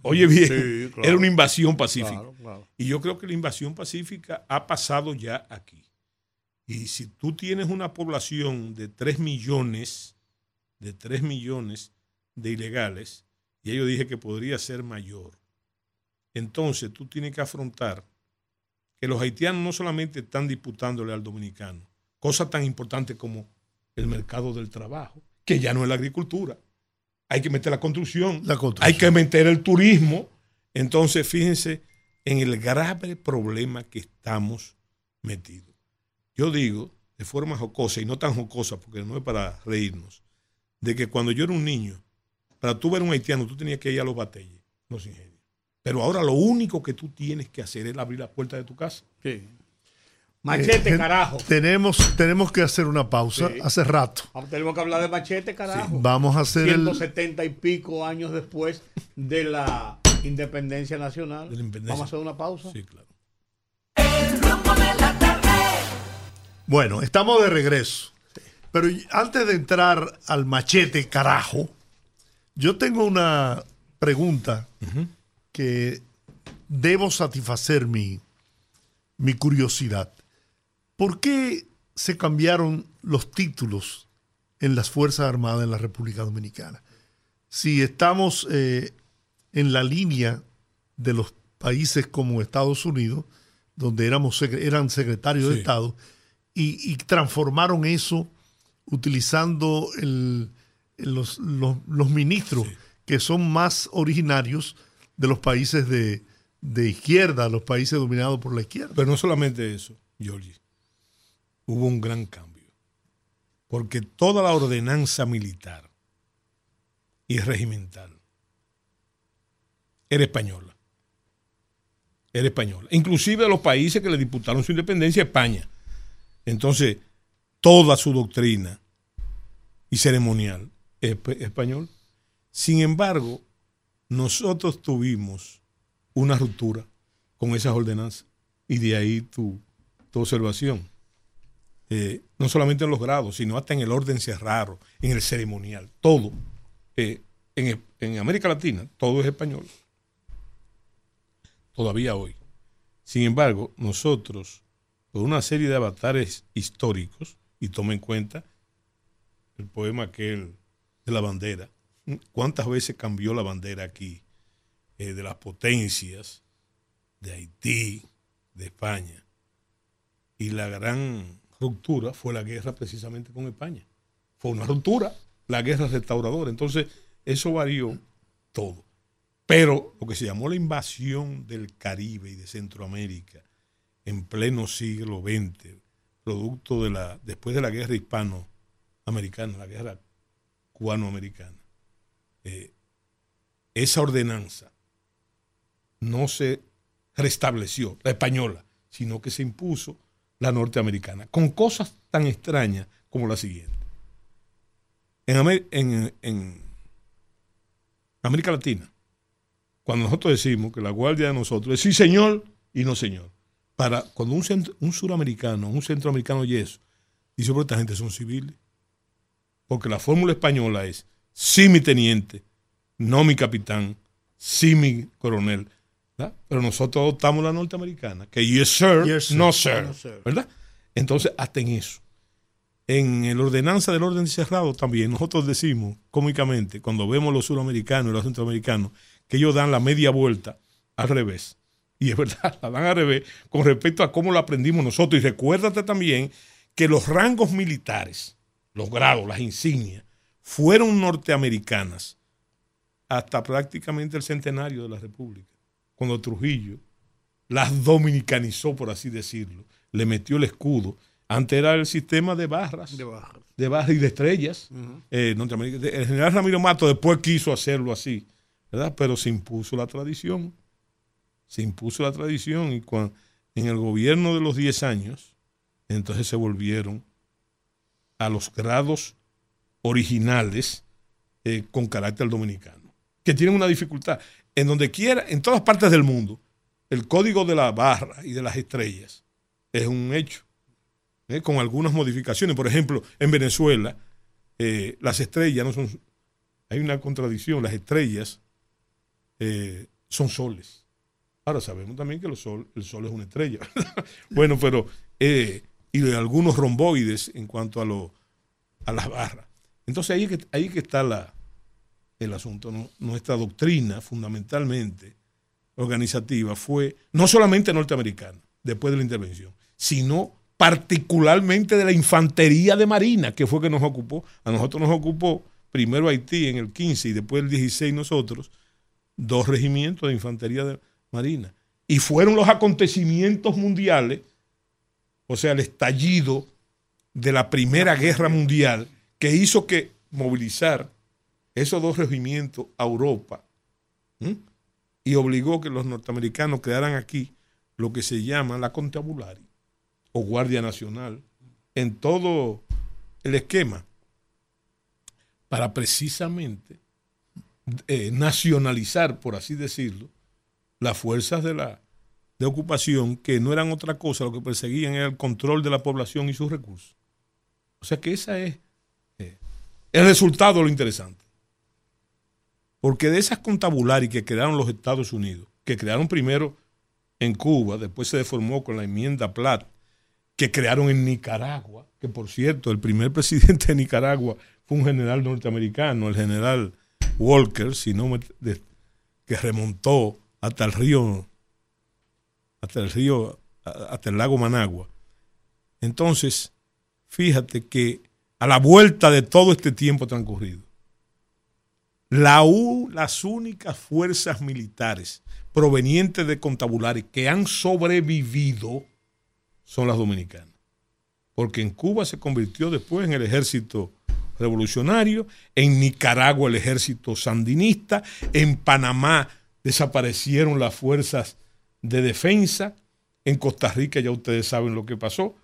Oye bien, Sí, claro. era una invasión pacífica. Claro, claro. Y yo creo que la invasión pacífica ha pasado ya aquí. Y si tú tienes una población de 3 millones, de 3 millones de ilegales, y yo dije que podría ser mayor, entonces tú tienes que afrontar que los haitianos no solamente están disputándole al dominicano, cosas tan importantes como el mercado del trabajo, que ya no es la agricultura. Hay que meter la construcción, La construcción. hay que meter el turismo. Entonces, fíjense en el grave problema que estamos metidos. Yo digo, de forma jocosa y no tan jocosa, porque no es para reírnos, de que cuando yo era un niño, para tú ver un haitiano, tú tenías que ir a los batalles, los ingenios. Pero ahora lo único que tú tienes que hacer es abrir la puerta de tu casa. Sí. Machete, Eh, carajo. Tenemos, tenemos que hacer una pausa Sí. hace rato. Tenemos que hablar de machete, carajo. Vamos a hacer el. 170 y pico años después de la independencia nacional. De la independencia. Vamos a hacer una pausa. Sí, claro. Bueno, estamos de regreso. Pero antes de entrar al machete, carajo, yo tengo una pregunta que debo satisfacer mi, mi curiosidad. ¿Por qué se cambiaron los títulos en las Fuerzas Armadas de la República Dominicana? Si estamos eh, en la línea de los países como Estados Unidos, donde éramos, eran secretarios de. Estado, y, y transformaron eso utilizando el- los, los- los ministros Sí. que son más originarios de los países de, de izquierda, los países dominados por la izquierda. Pero no solamente eso, Georgie. Hubo un gran cambio. Porque toda la ordenanza militar y regimental era española. Era española. Inclusive los países que le disputaron su independencia, España. Entonces, toda su doctrina y ceremonial es esp- español. Sin embargo, nosotros tuvimos una ruptura con esas ordenanzas. Y de ahí tu, tu observación. Eh, no solamente en los grados, sino hasta en el orden cerrado, en el ceremonial, todo. Eh, en, en América Latina, todo es español. Todavía hoy. Sin embargo, nosotros, por una serie de avatares históricos, y toma en cuenta el poema aquel de la bandera, ¿cuántas veces cambió la bandera aquí? Eh, de las potencias, de Haití, de España. Y la gran ruptura fue la guerra precisamente con España. Fue una ruptura, la guerra restauradora. Entonces, eso varió todo. Pero lo que se llamó la invasión del Caribe y de Centroamérica en pleno siglo XX, producto de la, después de la guerra hispano americana, la guerra cubano-americana, eh, esa ordenanza no se restableció, la española, sino que se impuso la norteamericana, con cosas tan extrañas como la siguiente. En, en América Latina, cuando nosotros decimos que la guardia de nosotros es sí señor y no señor, para cuando un, un suramericano, un centroamericano oye eso, dice, pero esta gente son civiles. Porque la fórmula española es sí mi teniente, no mi capitán, sí mi coronel. Pero nosotros adoptamos la norteamericana, que yes sir, no, sir, ¿verdad? Entonces, hasta en eso. En el ordenanza del orden cerrado también nosotros decimos cómicamente, cuando vemos los suramericanos y los centroamericanos, que ellos dan la media vuelta al revés. Y es verdad, la dan al revés con respecto a cómo lo aprendimos nosotros. Y recuérdate también que los rangos militares, los grados, las insignias, fueron norteamericanas hasta prácticamente el centenario de la República, cuando Trujillo las dominicanizó, por así decirlo, le metió el escudo. Antes era el sistema de barras, de barras, de barras y de estrellas. Eh, el general Ramiro Mato después quiso hacerlo así, ¿verdad? Pero se impuso la tradición. Se impuso la tradición y cuando, en el gobierno de los 10 años, entonces se volvieron a los grados originales eh, con carácter dominicano, que tienen una dificultad. En donde quiera, en todas partes del mundo, el código de la barra y de las estrellas es un hecho, eh, con algunas modificaciones. Por ejemplo, en Venezuela, eh, las estrellas no son. Hay una contradicción, las estrellas son soles. Ahora sabemos también que el sol, el sol es una estrella. bueno, pero y de algunos romboides en cuanto a, lo, a las barras. Entonces ahí, que, ahí que está la, el asunto. Nuestra doctrina fundamentalmente organizativa fue no solamente norteamericana, después de la intervención, sino particularmente de la infantería de Marina, que fue que nos ocupó. A nosotros nos ocupó primero Haití en el 15 y después el 16 nosotros, dos regimientos de infantería de Marina. Y fueron los acontecimientos mundiales o sea, el estallido de la Primera Guerra Mundial, que hizo que movilizar esos dos regimientos a Europa y obligó que los norteamericanos crearan aquí lo que se llama la Contabulari o Guardia Nacional en todo el esquema para precisamente eh, nacionalizar, por así decirlo, las fuerzas de la de ocupación que no eran otra cosa, lo que perseguían era el control de la población y sus recursos. O sea que esa es eh, el resultado de lo interesante. Porque de esas contabulares que crearon los Estados Unidos, que crearon primero en Cuba, después se deformó con la enmienda Platt, que crearon en Nicaragua, que por cierto, el primer presidente de Nicaragua fue un general norteamericano, el general Walker, si no que remontó hasta el río hasta el río, hasta el lago Managua. Entonces, fíjate que a la vuelta de todo este tiempo transcurrido, la las únicas fuerzas militares provenientes de Contabulares que han sobrevivido son las dominicanas. Porque en Cuba se convirtió después en el ejército revolucionario, en Nicaragua el ejército sandinista, en Panamá desaparecieron las fuerzas de defensa. En Costa Rica ya ustedes saben lo que pasó.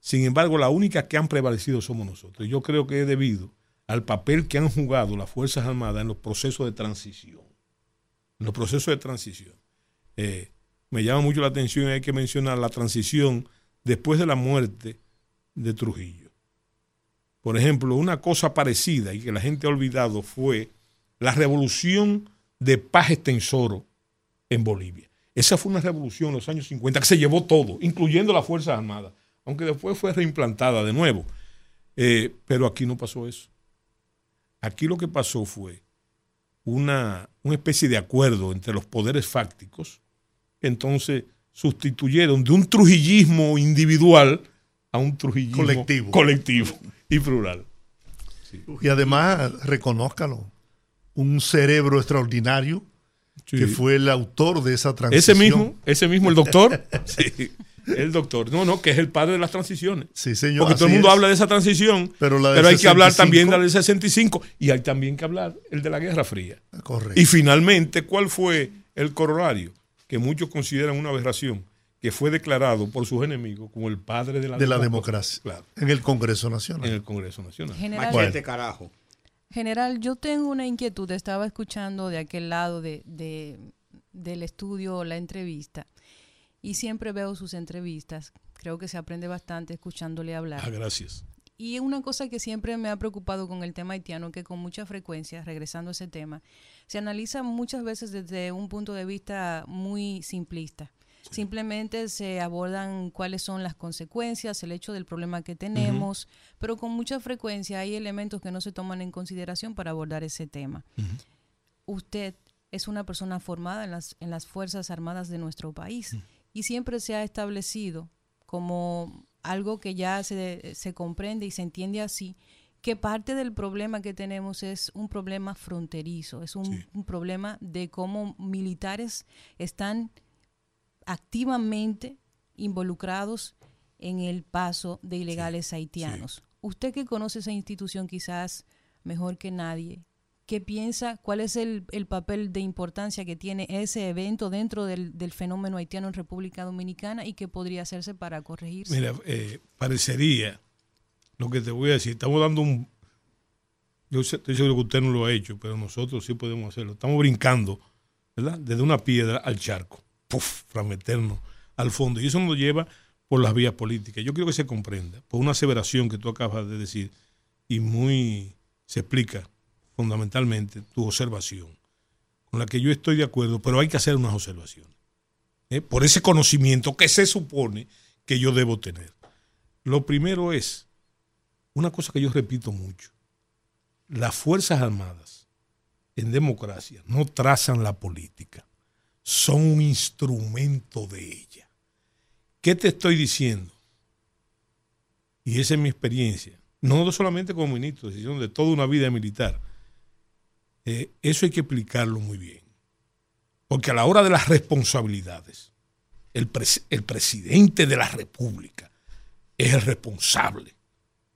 Sin embargo, la única que han prevalecido somos nosotros. Yo creo que es debido al papel que han jugado las Fuerzas Armadas en los procesos de transición. En los procesos de transición. Eh, me llama mucho la atención, hay que mencionar la transición después de la muerte de Trujillo. Por ejemplo, una cosa parecida y que la gente ha olvidado fue la revolución de Paz Extensoro en Bolivia. Esa fue una revolución en los años 50 que se llevó todo, incluyendo las Fuerzas Armadas, aunque después fue reimplantada de nuevo. Eh, pero aquí no pasó eso. Aquí lo que pasó fue una, una especie de acuerdo entre los poderes fácticos, entonces sustituyeron de un trujillismo individual a un trujillismo colectivo, colectivo y plural. Y además, reconózcalo, un cerebro extraordinario que fue el autor de esa transición. Ese mismo, ese mismo, el doctor. el doctor. No, no, que es el padre de las transiciones. Sí, señor. Porque todo el mundo habla de esa transición, pero, hay que hablar también de la del 65 y hay también que hablar el de la Guerra Fría. Correcto. Y finalmente, ¿cuál fue el corolario? Que muchos consideran una aberración, que fue declarado por sus enemigos como el padre de la, de la democracia. Claro. En el Congreso Nacional. En el Congreso Nacional. General, carajo. General, yo tengo una inquietud. Estaba escuchando de aquel lado de, de, del estudio la entrevista y siempre veo sus entrevistas. Creo que se aprende bastante escuchándole hablar. Ah, gracias. Y una cosa que siempre me ha preocupado con el tema haitiano, que con mucha frecuencia, regresando a ese tema, se analiza muchas veces desde un punto de vista muy simplista. Simplemente se abordan cuáles son las consecuencias, el hecho del problema que tenemos, pero con mucha frecuencia hay elementos que no se toman en consideración para abordar ese tema. Usted es una persona formada en las, en las Fuerzas Armadas de nuestro país y siempre se ha establecido como algo que ya se, se comprende y se entiende así, que parte del problema que tenemos es un problema fronterizo, es un, problema de cómo militares están activamente involucrados en el paso de ilegales haitianos. Usted que conoce esa institución quizás mejor que nadie, ¿Qué piensa? ¿Cuál es el, papel de importancia que tiene ese evento dentro del, fenómeno haitiano en República Dominicana y qué podría hacerse para corregirse? Mira, eh, parecería lo que te voy a decir. Estamos dando un. Yo estoy seguro que usted no lo ha hecho, pero nosotros sí podemos hacerlo. Estamos brincando, ¿verdad? Desde una piedra al charco, ¡puf! para meternos al fondo. Y eso nos lleva por las vías políticas. Yo quiero que se comprenda, por una aseveración que tú acabas de decir, y muy se explica fundamentalmente tu observación, con la que yo estoy de acuerdo, pero hay que hacer unas observaciones, ¿eh? por ese conocimiento que se supone que yo debo tener. Lo primero es, una cosa que yo repito mucho, las Fuerzas Armadas en democracia no trazan la política, son un instrumento de ella. ¿Qué te estoy diciendo? Y esa es mi experiencia, no solamente como ministro, sino de toda una vida militar eh, eso hay que explicarlo muy bien. Porque a la hora de las responsabilidades, el, presidente de la República es el responsable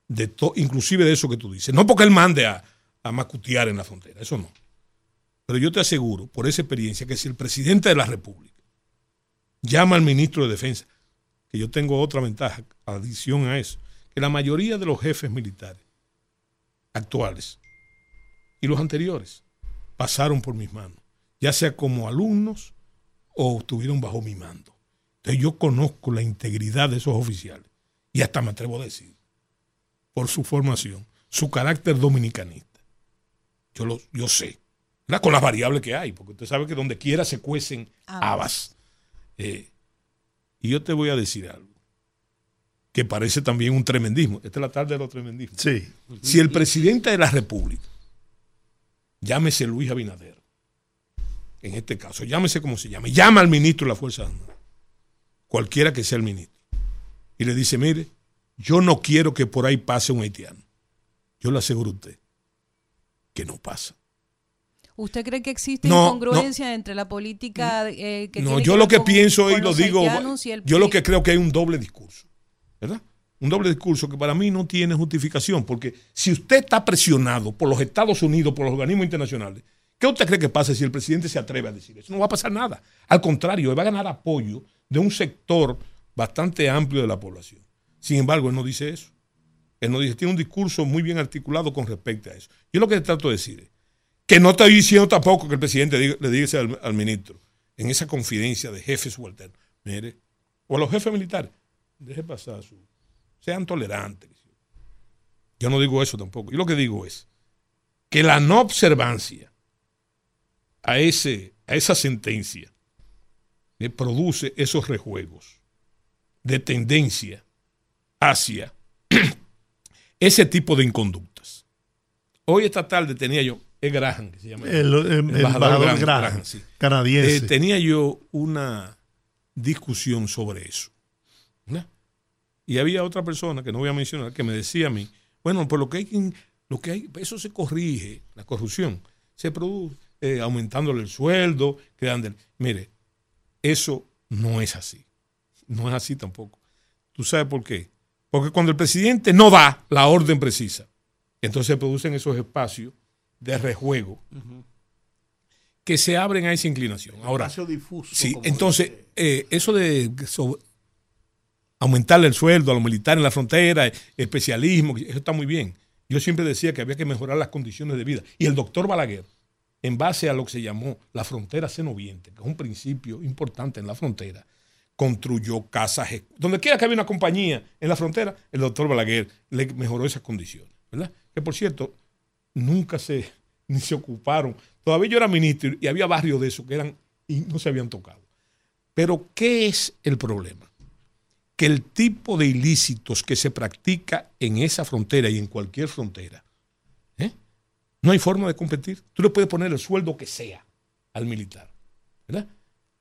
de todo, inclusive de eso que tú dices. No porque él mande a, a macutear en la frontera, eso no. Pero yo te aseguro, por esa experiencia, que si el presidente de la República llama al ministro de Defensa, que yo tengo otra ventaja, adición a eso, que la mayoría de los jefes militares actuales y los anteriores pasaron por mis manos, ya sea como alumnos o estuvieron bajo mi mando. Entonces yo conozco la integridad de esos oficiales y hasta me atrevo a decir, por su formación, su carácter dominicanista. Yo, lo, yo sé, con las variables que hay, porque usted sabe que donde quiera se cuecen habas. Eh, y yo te voy a decir algo que parece también un tremendismo. Esta es la tarde de los tremendismos. Sí. Si el presidente de la República llámese Luis Abinader, en este caso, llámese como se llame, llama al ministro de la Fuerza Armada, cualquiera que sea el ministro, y le dice, mire, yo no quiero que por ahí pase un haitiano. Yo le aseguro a usted que no pasa. ¿Usted cree que existe incongruencia entre la política eh, que No, yo lo que pienso y lo digo, yo lo que creo que hay un doble discurso, ¿verdad? un doble discurso que para mí no tiene justificación, porque si usted está presionado por los Estados Unidos, por los organismos internacionales, ¿qué usted cree que pase si el presidente se atreve a decir eso? No va a pasar nada. Al contrario, él va a ganar apoyo de un sector bastante amplio de la población. Sin embargo, él no dice eso. Él no dice, tiene un discurso muy bien articulado con respecto a eso. Yo lo que trato de decir es que no estoy diciendo tampoco que el presidente le diga al, ministro, en esa confidencia de jefe subalterno, mire, o a los jefes militares, deje pasar su sean tolerantes. Yo no digo eso tampoco. Yo lo que digo es que la no observancia a, ese, a esa sentencia produce esos rejuegos de tendencia hacia ese tipo de inconductas. Hoy esta tarde tenía yo, es Graham, que se llama. El, embajador, Graham, canadiense. Eh, tenía yo una discusión sobre eso. Y había otra persona que no voy a mencionar que me decía a mí, bueno, por lo que hay lo que hay, eso se corrige, la corrupción, se produce eh, aumentándole el sueldo. Mire, eso no es así. no es así tampoco. ¿Tú sabes por qué? Porque cuando el presidente no da la orden precisa, entonces se producen esos espacios de rejuego que se abren a esa inclinación. Ahora, Espacio difuso, sí, entonces, eh, eso de aumentarle el sueldo a los militares en la frontera, especialismo, eso está muy bien. Yo siempre decía que había que mejorar las condiciones de vida. Y el doctor Balaguer, en base a lo que se llamó la frontera senoviente, que es un principio importante en la frontera, construyó casas. Donde quiera que había una compañía en la frontera, el doctor Balaguer le mejoró esas condiciones. ¿verdad? Que por cierto, nunca se, ni se ocuparon. Todavía yo era ministro y había barrios de esos que eran y no se habían tocado. Pero, ¿qué es el problema? Que el tipo de ilícitos que se practica en esa frontera y en cualquier frontera, ¿eh? no hay forma de competir. Tú le puedes poner el sueldo que sea al militar, ¿verdad?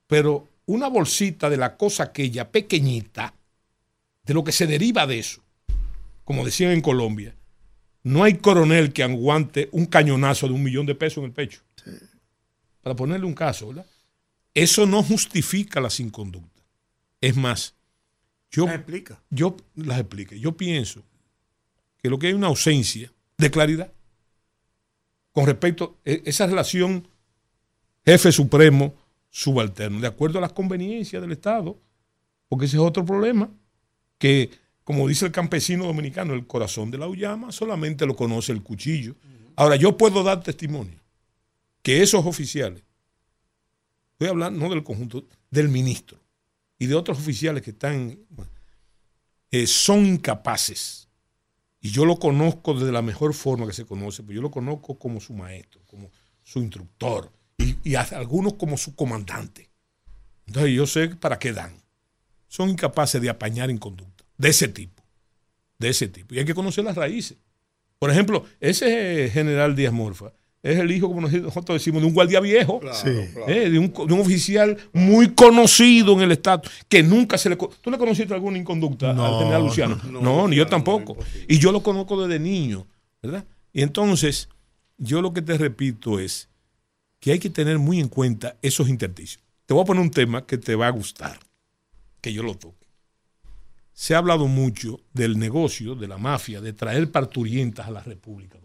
Pero una bolsita de la cosa aquella pequeñita, de lo que se deriva de eso, como decían en Colombia, no hay coronel que aguante un cañonazo de un millón de pesos en el pecho. Para ponerle un caso, ¿verdad? Eso no justifica las inconductas. Es más, yo, Las explica. yo las explique. Yo pienso que lo que hay una ausencia de claridad con respecto a esa relación jefe supremo subalterno, de acuerdo a las conveniencias del Estado, porque ese es otro problema, que como dice el campesino dominicano, el corazón de la uyama solamente lo conoce el cuchillo. Ahora, yo puedo dar testimonio que esos oficiales, estoy hablando no del conjunto, del ministro y de otros oficiales que están, eh, son incapaces. Y yo lo conozco de la mejor forma que se conoce, pues yo lo conozco como su maestro, como su instructor y, a algunos como su comandante. Entonces yo sé para qué dan. Son incapaces de apañar en conducta de ese tipo. De ese tipo. Y hay que conocer las raíces. Por ejemplo, ese general Díaz Morfa es el hijo, como nosotros decimos, de un guardia viejo, Sí. eh, de, un, de un oficial muy conocido en el Estado, que nunca se le... ¿Tú le conociste alguna inconducta No, al general Luciano? no, No, no, ni yo tampoco. Y yo lo conozco desde niño, ¿verdad? Y entonces, yo lo que te repito es que hay que tener muy en cuenta esos intersticios. Te voy a poner un tema que te va a gustar, que yo lo toque. Se ha hablado mucho del negocio, de la mafia, de traer parturientas a la República.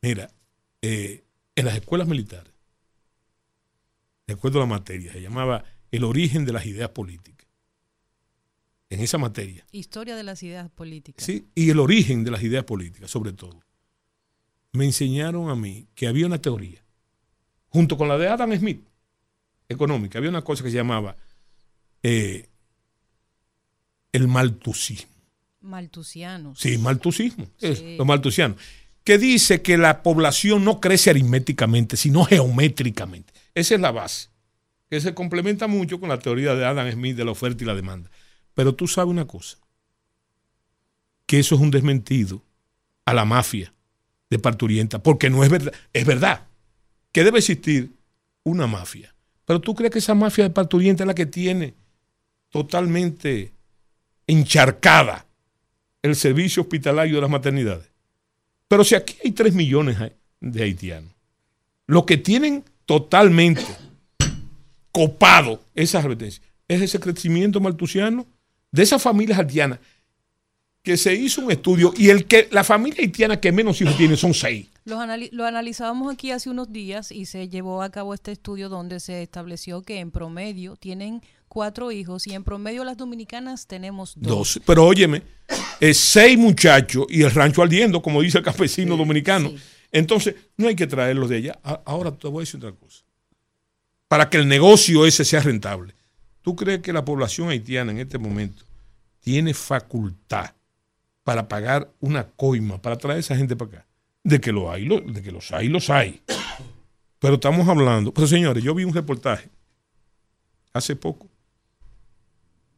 Mira, eh, en las escuelas militares, de acuerdo a la materia, se llamaba el origen de las ideas políticas. En esa materia. Historia de las ideas políticas. ¿sí? Y el origen de las ideas políticas, sobre todo. Me enseñaron a mí que había una teoría, junto con la de Adam Smith, económica, había una cosa que se llamaba eh, el maltusismo. Maltusianos. Sí, maltusismo, Sí. los maltusianos, que dice que la población no crece aritméticamente, sino geométricamente. Esa es la base, que se complementa mucho con la teoría de Adam Smith de la oferta y la demanda. Pero tú sabes una cosa, que eso es un desmentido a la mafia de parturienta, porque no es verdad, es verdad que debe existir una mafia. Pero tú crees que esa mafia de parturienta es la que tiene totalmente encharcada el servicio hospitalario de las maternidades. Pero si aquí hay 3 millones de haitianos, los que tienen totalmente copado esas advertencias es ese crecimiento maltusiano de esas familias haitianas que se hizo un estudio y el que la familia haitiana que menos hijos tiene son seis. Los lo analizábamos aquí hace unos días y se llevó a cabo este estudio donde se estableció que en promedio tienen cuatro hijos y en promedio las dominicanas tenemos dos. Dos. Pero óyeme, es seis muchachos y el rancho ardiendo, como dice el campesino dominicano. sí. Entonces, no hay que traerlos de allá. Ahora te voy a decir otra cosa. Para que el negocio ese sea rentable. ¿Tú crees que la población haitiana en este momento tiene facultad para pagar una coima para traer a esa gente para acá? De que, lo hay, lo- de que los hay, los hay. Pero estamos hablando. Pero señores, yo vi un reportaje hace poco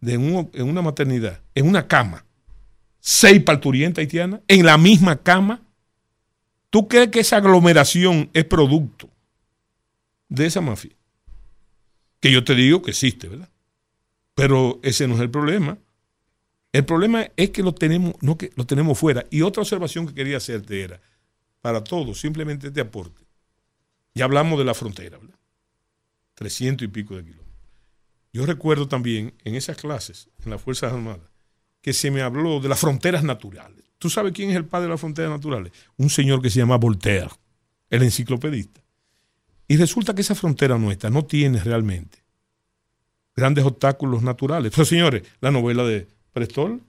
de un- en una maternidad, en una cama, seis parturientas haitianas, en la misma cama. ¿Tú crees que esa aglomeración es producto de esa mafia? Que yo te digo que existe, ¿verdad? Pero ese no es el problema. El problema es que lo tenemos, no que lo tenemos fuera. Y otra observación que quería hacerte era, para todos, simplemente este aporte. Ya hablamos de la frontera, ¿verdad? 300 y pico de kilómetros. Yo recuerdo también en esas clases, en las Fuerzas Armadas, que se me habló de las fronteras naturales. ¿Tú sabes quién es el padre de las fronteras naturales? Un señor que se llama Voltaire, el enciclopedista. Y resulta que esa frontera nuestra no tiene realmente grandes obstáculos naturales. Pero señores, la novela de Prestol,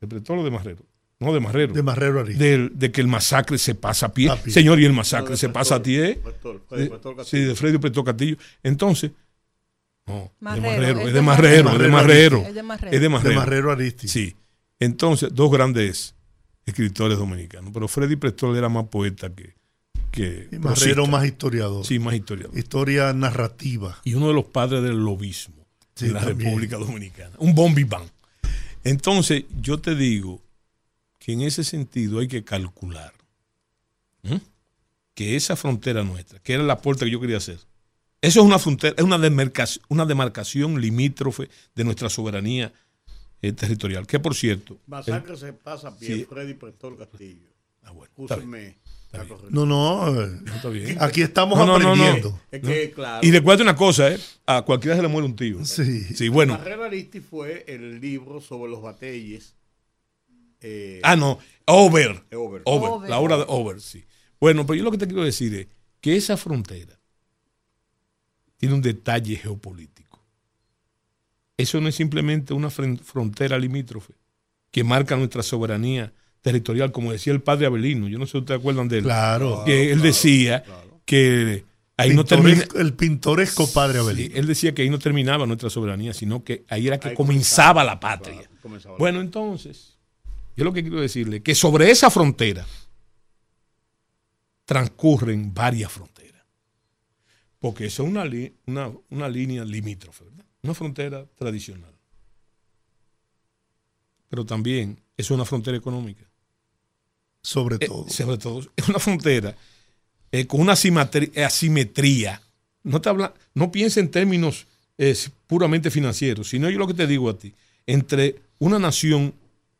de Prestol o de Marrero, no de Marrero, De Marrero de, de que el masacre se pasa a pie. A pie. Señor, y el masacre No, se pasa a pie. De- Prestol sí, de Freddy Prestol Castillo. Entonces, no, Marrero, de Marrero, es de Marrero, es de Marrero. Es de Marrero. Es de Marrero. Marrero Aristi. Sí. Entonces, dos grandes escritores dominicanos. Pero Freddy Prestol era más poeta que. que Y Marrero prosista. más historiador. Sí, más historiador. Historia narrativa. Y uno de los padres del lobismo Sí, en la también. República Dominicana. Un bombiván. Entonces, yo te digo que en ese sentido hay que calcular que esa frontera nuestra, que era el aporte que yo quería hacer, eso es una frontera, es una demarcación, una demarcación limítrofe de nuestra soberanía eh, territorial. Que por cierto, Masacre se pasa Sí. Freddy Prestol Castillo. Ah, bueno, está bien, está bien. No, no. eh, no está bien. Aquí estamos No, no, no, no. aprendiendo. Es que, claro. Y recuerda una cosa, ¿eh? a cualquiera se le muere un tío. Sí. Sí, bueno. Marrero Aristi fue el libro sobre los batelles. Eh, Ah, no, Over. Over. Over, Over. la obra de Over, sí. Bueno, pero yo lo que te quiero decir es que esa frontera tiene un detalle geopolítico. Eso no es simplemente una frontera limítrofe que marca nuestra soberanía territorial, como decía el padre Abelino. Yo no sé si ustedes acuerdan de él. Claro. que él decía que ahí no termina. El pintoresco padre Sí, Abelino. él decía que ahí no terminaba nuestra soberanía, sino que ahí era que Ahí comenzaba la patria. Claro, comenzaba la- Bueno, entonces, yo lo que quiero decirle que sobre esa frontera transcurren varias fronteras. Porque eso es una, li- una, una línea limítrofe, ¿verdad? Una frontera tradicional. Pero también es una frontera económica. Sobre Eh, todo. sobre todo, es una frontera eh, con una asimetri- asimetría. No, te habla, no piensa en términos eh, puramente financieros, sino yo lo que te digo a ti, entre una nación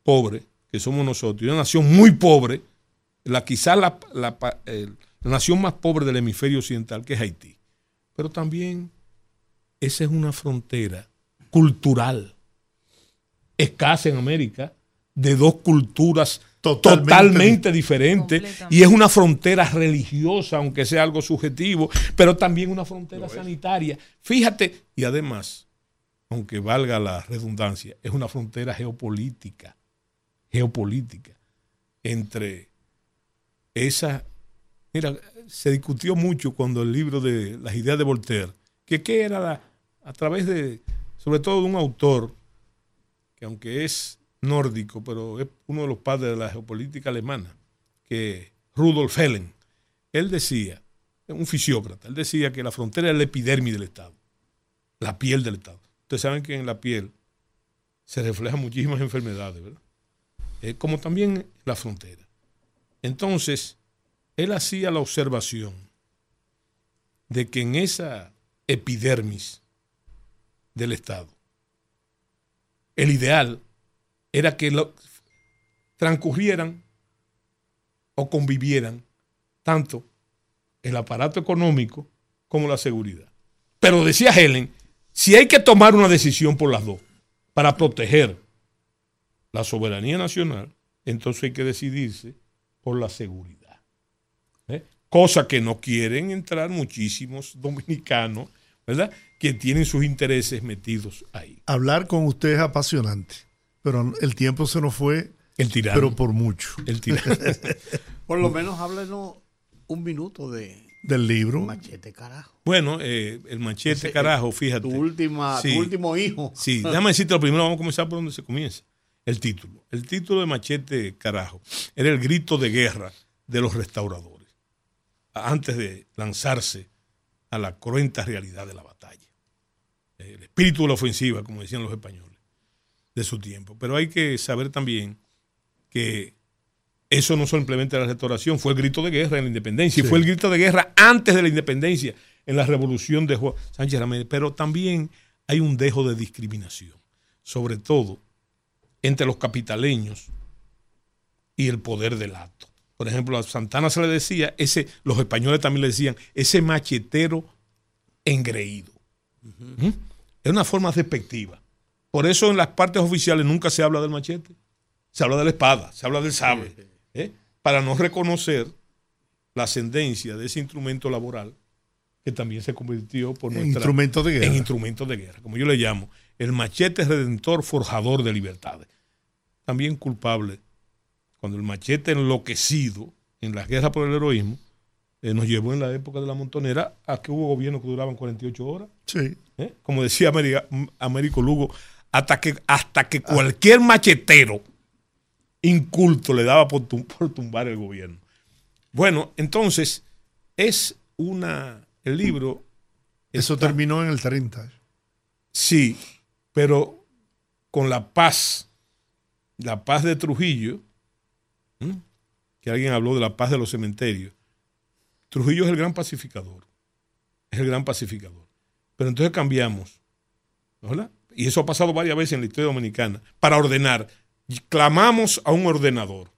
pobre, que somos nosotros, y una nación muy pobre, la quizá la, la pa- eh, la nación más pobre del hemisferio occidental, que es Haití. Pero también esa es una frontera cultural escasa en América, de dos culturas Totalmente totalmente, diferentes, y es una frontera religiosa, aunque sea algo subjetivo, pero también una frontera sanitaria. Fíjate, y además, aunque valga la redundancia, es una frontera geopolítica, geopolítica, entre esa... Mira, se discutió mucho cuando el libro de las ideas de Voltaire, que qué era la- a través de, sobre todo de un autor, que aunque es nórdico, pero es uno de los padres de la geopolítica alemana, que Rudolf Helen, él decía, un fisiócrata, él decía que la frontera es la epidermis del Estado, la piel del Estado. Ustedes saben que en la piel se reflejan muchísimas enfermedades, ¿verdad? Eh, como también la frontera. Entonces, él hacía la observación de que en esa epidermis del Estado, el ideal era que transcurrieran o convivieran tanto el aparato económico como la seguridad. Pero decía Helen, si hay que tomar una decisión por las dos para proteger la soberanía nacional, entonces hay que decidirse por la seguridad. ¿Eh? Cosa que no quieren entrar muchísimos dominicanos, ¿verdad? Que tienen sus intereses metidos ahí. Hablar con usted es apasionante, pero el tiempo se nos fue, El tirano. pero por mucho. el tirano. Por lo menos háblenos un minuto de Del libro. Machete Carajo. Bueno, eh, el machete, Ese, carajo, fíjate. Tu, última, Sí. tu último hijo. Sí, déjame decirte lo primero, vamos a comenzar por donde se comienza. El título. El título de Machete Carajo era el grito de guerra de los restauradores, antes de lanzarse a la cruenta realidad de la batalla. El espíritu de la ofensiva, como decían los españoles, de su tiempo. Pero hay que saber también que eso no simplemente la restauración, fue el grito de guerra en la independencia, y fue el grito de guerra antes de la independencia, en la revolución de Juan Sánchez Ramírez. Pero también hay un dejo de discriminación, sobre todo entre los capitaleños y el poder del acto. Por ejemplo, a Santana se le decía, ese, los españoles también le decían, ese machetero engreído. ¿Mm? Es una forma despectiva. Por eso en las partes oficiales nunca se habla del machete. Se habla de la espada, se habla del sable. ¿eh? Para no reconocer la ascendencia de ese instrumento laboral que también se convirtió por en instrumento de guerra. En instrumento de guerra, como yo le llamo. El machete redentor forjador de libertades. También culpable cuando el machete enloquecido en la guerra por el heroísmo eh, nos llevó en la época de la montonera a que hubo gobiernos que duraban 48 horas. Sí. ¿Eh? Como decía Américo Lugo, hasta que, hasta que cualquier machetero inculto le daba por, por tumbar el gobierno. Bueno, entonces es una, el libro... Eso terminó en el 30. Sí, pero con la paz, la paz de Trujillo, que alguien habló de la paz de los cementerios, Trujillo es el gran pacificador, es el gran pacificador. Pero entonces cambiamos, ¿verdad? Y eso ha pasado varias veces en la historia dominicana, para ordenar. Clamamos a un ordenador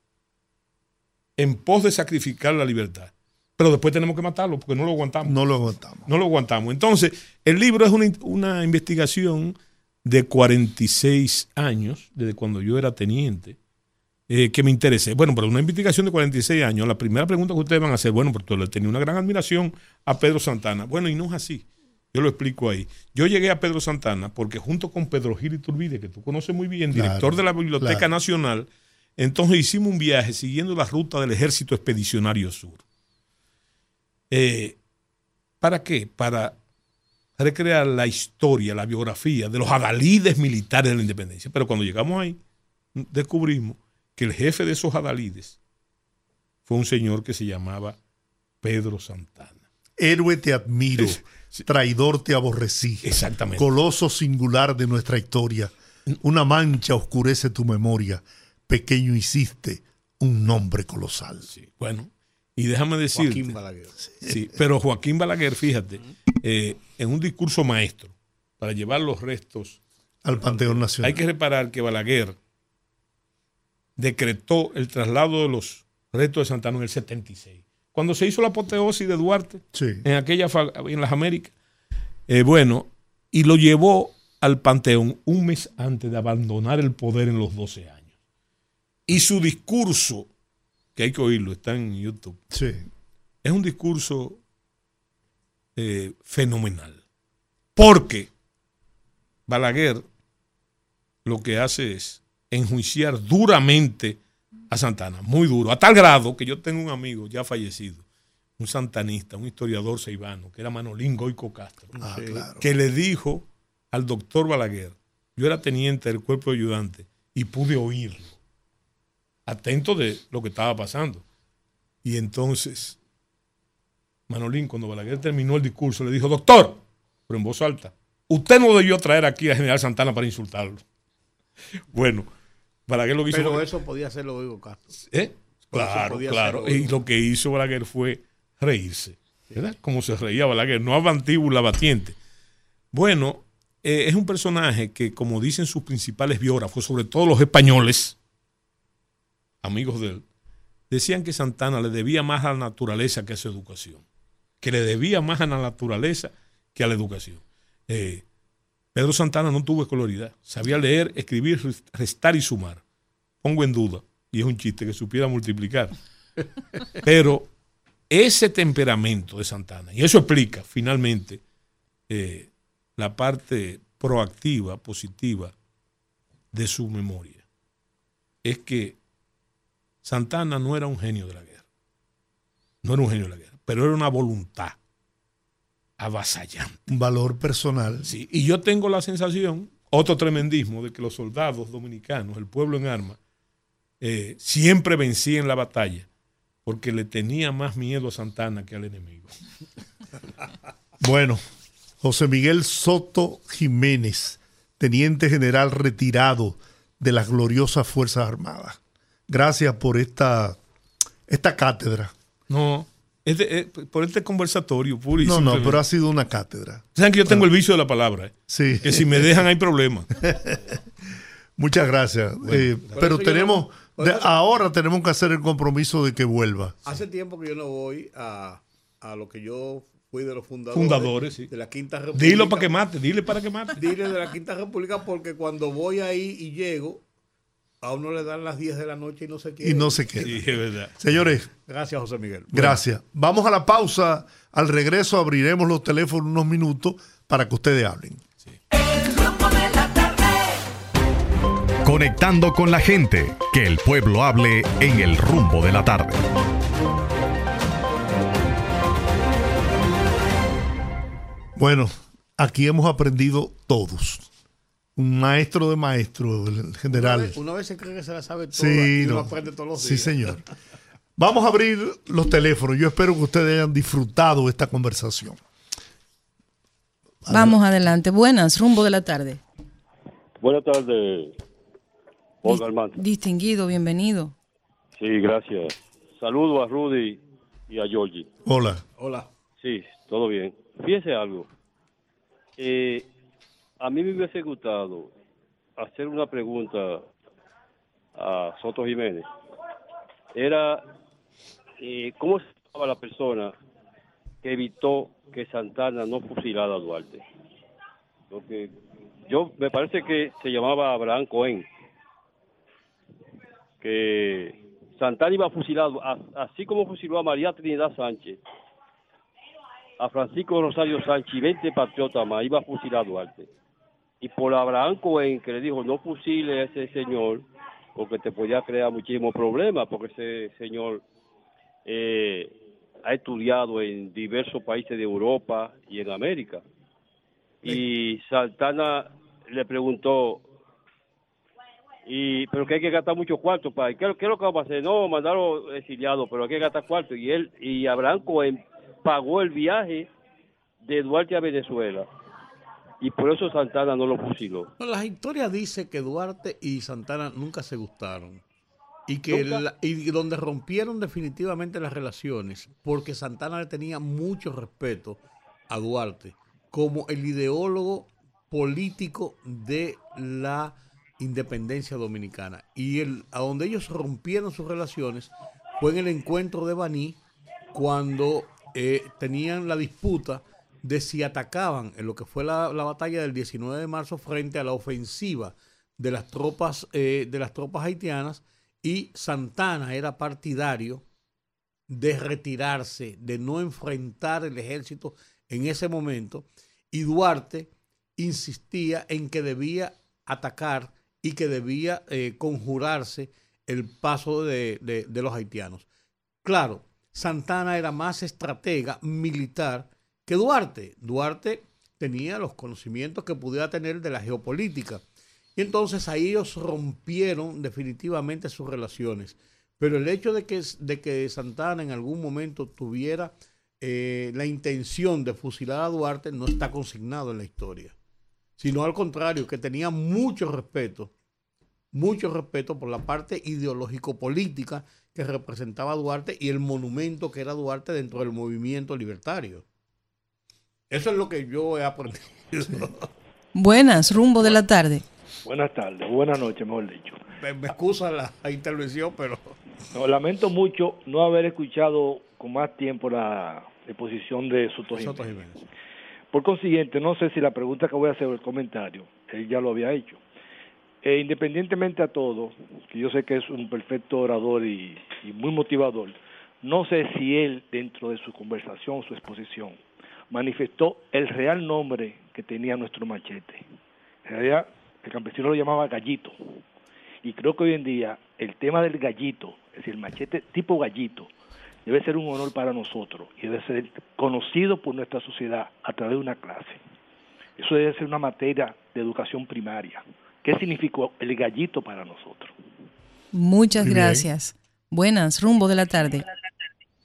en pos de sacrificar la libertad. Pero después tenemos que matarlo porque no lo aguantamos. No lo aguantamos. No lo aguantamos. Entonces, el libro es una, una investigación de 46 años, desde cuando yo era teniente, eh, que me interese. Bueno, pero una investigación de 46 años, la primera pregunta que ustedes van a hacer, bueno, porque le tenía una gran admiración a Pedro Santana. Bueno, y no es así. Yo lo explico ahí. Yo llegué a Pedro Santana porque junto con Pedro Gil Iturbide, que tú conoces muy bien, director de la Biblioteca Nacional, entonces hicimos un viaje siguiendo la ruta del Ejército Expedicionario Sur. Eh, ¿Para qué? Para recrear la historia, la biografía de los adalides militares de la independencia. Pero cuando llegamos ahí, descubrimos que el jefe de esos adalides fue un señor que se llamaba Pedro Santana. Héroe te admiro, traidor te aborrecí. Exactamente. Coloso singular de nuestra historia. Una mancha oscurece tu memoria. Pequeño hiciste un nombre colosal. Bueno, y déjame decir. Joaquín Balaguer. Sí, pero Joaquín Balaguer, fíjate, eh, en un discurso maestro, para llevar los restos al Panteón Nacional. Hay que reparar que Balaguer decretó el traslado de los restos de Santana en el 76. Cuando se hizo la apoteosis de Duarte, en aquella en las Américas, eh, bueno, y lo llevó al Panteón un mes antes de abandonar el poder en los 12 años. Y su discurso que hay que oírlo, está en YouTube. Sí. Es un discurso eh, fenomenal. Porque Balaguer lo que hace es enjuiciar duramente a Santana, muy duro, a tal grado que yo tengo un amigo ya fallecido, un santanista, un historiador ceibano, que era Manolín Goico Castro, ah, que le dijo al doctor Balaguer, yo era teniente del cuerpo de ayudante y pude oírlo atento de lo que estaba pasando. Y entonces, Manolín, cuando Balaguer terminó el discurso, le dijo, doctor, pero en voz alta, usted no debió traer aquí a General Santana para insultarlo. Bueno, Balaguer lo que hizo... Pero eso podía hacerlo Hugo Castro. ¿Eh? Claro, claro. Y lo que hizo Balaguer fue reírse. ¿verdad? Como se reía Balaguer, no a mantíbula batiente. Bueno, eh, es un personaje que, como dicen sus principales biógrafos, sobre todo los españoles, amigos de él, decían que Santana le debía más a la naturaleza que a su educación, que le debía más a la naturaleza que a la educación. Eh, Pedro Santana no tuvo escolaridad, sabía leer, escribir, restar y sumar. Pongo en duda, y es un chiste, que supiera multiplicar. Pero ese temperamento de Santana, y eso explica finalmente eh, la parte proactiva, positiva de su memoria, es que Santana no era un genio de la guerra. No era un genio de la guerra, pero era una voluntad avasallante. Un valor personal. Sí, y yo tengo la sensación, otro tremendismo, de que los soldados dominicanos, el pueblo en armas, eh, siempre vencían la batalla porque le tenía más miedo a Santana que al enemigo. Bueno, José Miguel Soto Jiménez, teniente general retirado de las gloriosas Fuerzas Armadas gracias por esta, esta cátedra. No, eh, por este conversatorio puro No, no, pero ha sido una cátedra. Saben que yo tengo el vicio de la palabra. ¿eh? Sí. Que si me dejan hay problemas. Muchas gracias. Eh, pero tenemos, ahora tenemos que hacer el compromiso de que vuelva. Hace tiempo que yo no voy a, a lo que yo fui de los fundadores, Fundadores, sí. de la Quinta República. Dilo para que mate, dile para que mate. Dile de la Quinta República porque cuando voy ahí y llego, a uno le dan las 10 de la noche y no se quiere. Y no se queda. Sí, es verdad. Señores, Gracias, José Miguel. gracias. Vamos a la pausa. Al regreso abriremos los teléfonos unos minutos para que ustedes hablen. El rumbo de la tarde. Conectando con la gente, que el pueblo hable en el rumbo de la tarde. Bueno, aquí hemos aprendido todos. Un maestro de maestros, el Una general. vez, veces cree que se la sabe toda Sí, y no. aprende todos los sí, días. señor. Vamos a abrir los teléfonos. Yo espero que ustedes hayan disfrutado esta conversación. Vamos adelante. Buenas, rumbo de la tarde. Buenas tardes, Olga Armando. Distinguido, bienvenido. Sí, gracias. Saludo a Rudy y a Georgie. Hola. Hola. Sí, todo bien. Fíjese algo. Eh, a mí me hubiese gustado hacer una pregunta a Soto Jiménez. Era, eh, ¿cómo se llamaba la persona que evitó que Santana no fusilara a Duarte? Porque yo me parece que se llamaba Abraham Cohen. Que Santana iba fusilado, así como fusiló a María Trinidad Sánchez, a Francisco Rosario Sánchez y 20 patriotas más, iba a fusilar a Duarte. Y por Abraham Cohen, que le dijo, no fusile a ese señor, porque te podía crear muchísimos problemas, porque ese señor eh, ha estudiado en diversos países de Europa y en América. Y Santana le preguntó, y pero que hay que gastar mucho cuarto para ¿qué, qué es lo que vamos a hacer? No, mandarlo exiliado, pero hay que gastar cuarto y él y Abraham Cohen pagó el viaje de Duarte a Venezuela y por eso Santana no lo fusiló. No, la historia dice que Duarte y Santana nunca se gustaron. Y que la- y donde rompieron definitivamente las relaciones, porque Santana le tenía mucho respeto a Duarte como el ideólogo político de la independencia dominicana. Y el, a donde ellos rompieron sus relaciones fue en el encuentro de Baní, cuando eh, tenían la disputa de si atacaban en lo que fue la, la batalla del 19 de marzo frente a la ofensiva de las tropas eh, de las tropas haitianas y Santana era partidario de retirarse, de no enfrentar el ejército en ese momento y Duarte insistía en que debía atacar y que debía eh, conjurarse el paso de, de- de los haitianos. Claro, Santana era más estratega militar que Duarte. Duarte tenía los conocimientos que pudiera tener de la geopolítica. Y entonces ahí ellos rompieron definitivamente sus relaciones. Pero el hecho de que, de que Santana en algún momento tuviera eh, la intención de fusilar a Duarte no está consignado en la historia. Sino al contrario, que tenía mucho respeto, mucho respeto por la parte ideológico-política que representaba Duarte y el monumento que era Duarte dentro del movimiento libertario. Eso es lo que yo he aprendido. Buenas, rumbo de la tarde. Buenas tardes, buenas noches, mejor dicho. Me, me excusa la, la intervención, pero No, lamento mucho no haber escuchado con más tiempo la exposición de Soto Soto Jiménez. Jiménez. Por consiguiente, no sé si la pregunta que voy a hacer o el comentario, él ya lo había hecho. Eh, independientemente a todo, que yo sé que es un perfecto orador y, y muy motivador, no sé si él, dentro de su conversación, su exposición, manifestó el real nombre que tenía nuestro machete. En realidad, el campesino lo llamaba gallito. Y creo que hoy en día el tema del gallito, es decir, el machete tipo gallito, debe ser un honor para nosotros y debe ser conocido por nuestra sociedad a través de una clase. Eso debe ser una materia de educación primaria. ¿Qué significó el gallito para nosotros? Muchas gracias. Buenas, rumbo de la tarde.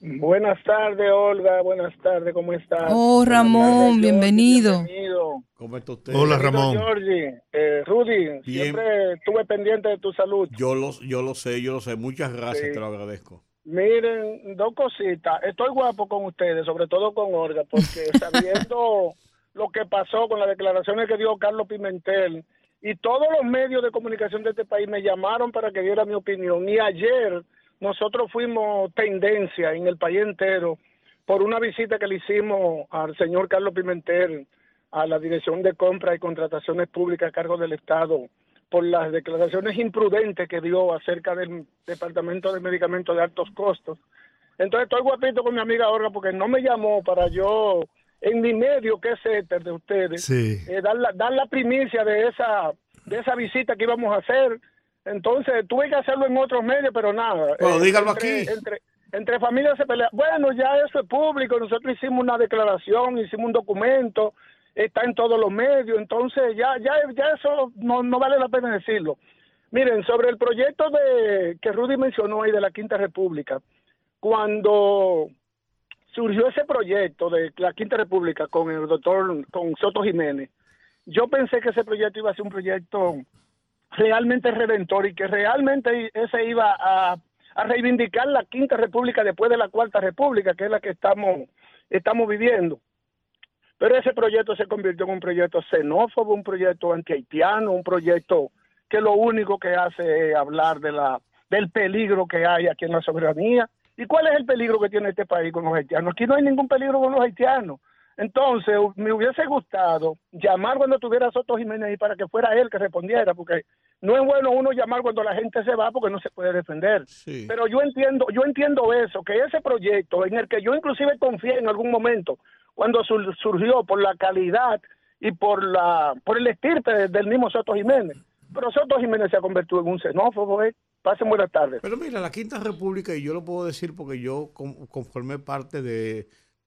Buenas tardes, Olga. Buenas tardes, ¿cómo estás? Oh, Ramón, tardes, bienvenido. bienvenido. ¿Cómo está usted? Hola, Ramón. Georgie, eh, Rudy, Bien. siempre estuve pendiente de tu salud. Yo lo, yo lo sé, yo lo sé. Muchas gracias, Sí. te lo agradezco. Miren, dos cositas. Estoy guapo con ustedes, sobre todo con Olga, porque sabiendo lo que pasó con las declaraciones que dio Carlos Pimentel y todos los medios de comunicación de este país me llamaron para que diera mi opinión. Y ayer nosotros fuimos tendencia en el país entero por una visita que le hicimos al señor Carlos Pimentel a la Dirección de Compra y Contrataciones Públicas a cargo del Estado por las declaraciones imprudentes que dio acerca del Departamento de Medicamentos de Altos Costos. Entonces estoy guapito con mi amiga Olga porque no me llamó para yo, en mi medio, que es éter de ustedes, eh, dar, la, dar la primicia de esa, de esa visita que íbamos a hacer. Entonces tuve que hacerlo en otros medios, pero nada. Bueno, Eh, dígalo entre- aquí. Entre, entre familias se pelea. Bueno, ya eso es público. Nosotros hicimos una declaración, hicimos un documento, está en todos los medios. Entonces ya, ya, ya eso no, no vale la pena decirlo. Miren, sobre el proyecto de que Rudy mencionó ahí de la Quinta República, cuando surgió ese proyecto de la Quinta República con el doctor, con Soto Jiménez, yo pensé que ese proyecto iba a ser un proyecto realmente redentor y que realmente ese iba a, reivindicar la Quinta República después de la Cuarta República, que es la que estamos, estamos viviendo. Pero ese proyecto se convirtió en un proyecto xenófobo, un proyecto antihaitiano, un proyecto que lo único que hace es hablar de la, del peligro que hay aquí en la soberanía. ¿Y cuál es el peligro que tiene este país con los haitianos? Aquí no hay ningún peligro con los haitianos. Entonces, me hubiese gustado llamar cuando tuviera Soto Jiménez ahí para que fuera él que respondiera, porque no es bueno uno llamar cuando la gente se va porque no se puede defender. Pero yo entiendo, yo entiendo eso, que ese proyecto en el que yo inclusive confié en algún momento, cuando sur- surgió por la calidad y por la por el estirpe de- del mismo Soto Jiménez. Pero Soto Jiménez se ha convertido en un xenófobo, ¿eh? Pasen buenas tardes. Pero mira, la Quinta República, y yo lo puedo decir porque yo con- conformé parte de,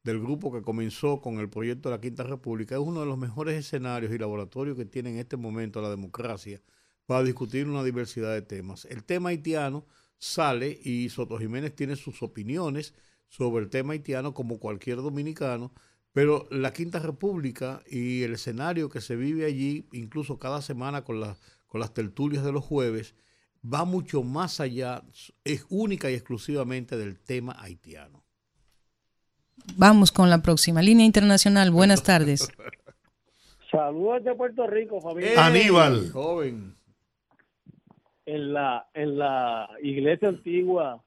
del grupo que comenzó con el proyecto de la Quinta República, es uno de los mejores escenarios y laboratorios que tiene en este momento la democracia para discutir una diversidad de temas. El tema haitiano sale y Soto Jiménez tiene sus opiniones sobre el tema haitiano como cualquier dominicano, pero la Quinta República y el escenario que se vive allí, incluso cada semana con, con las tertulias de los jueves, va mucho más allá, es única y exclusivamente del tema haitiano. Vamos con la próxima. Línea internacional, buenas tardes. Saludos de Puerto Rico, familia. Aníbal. Joven. En la, en la iglesia antigua,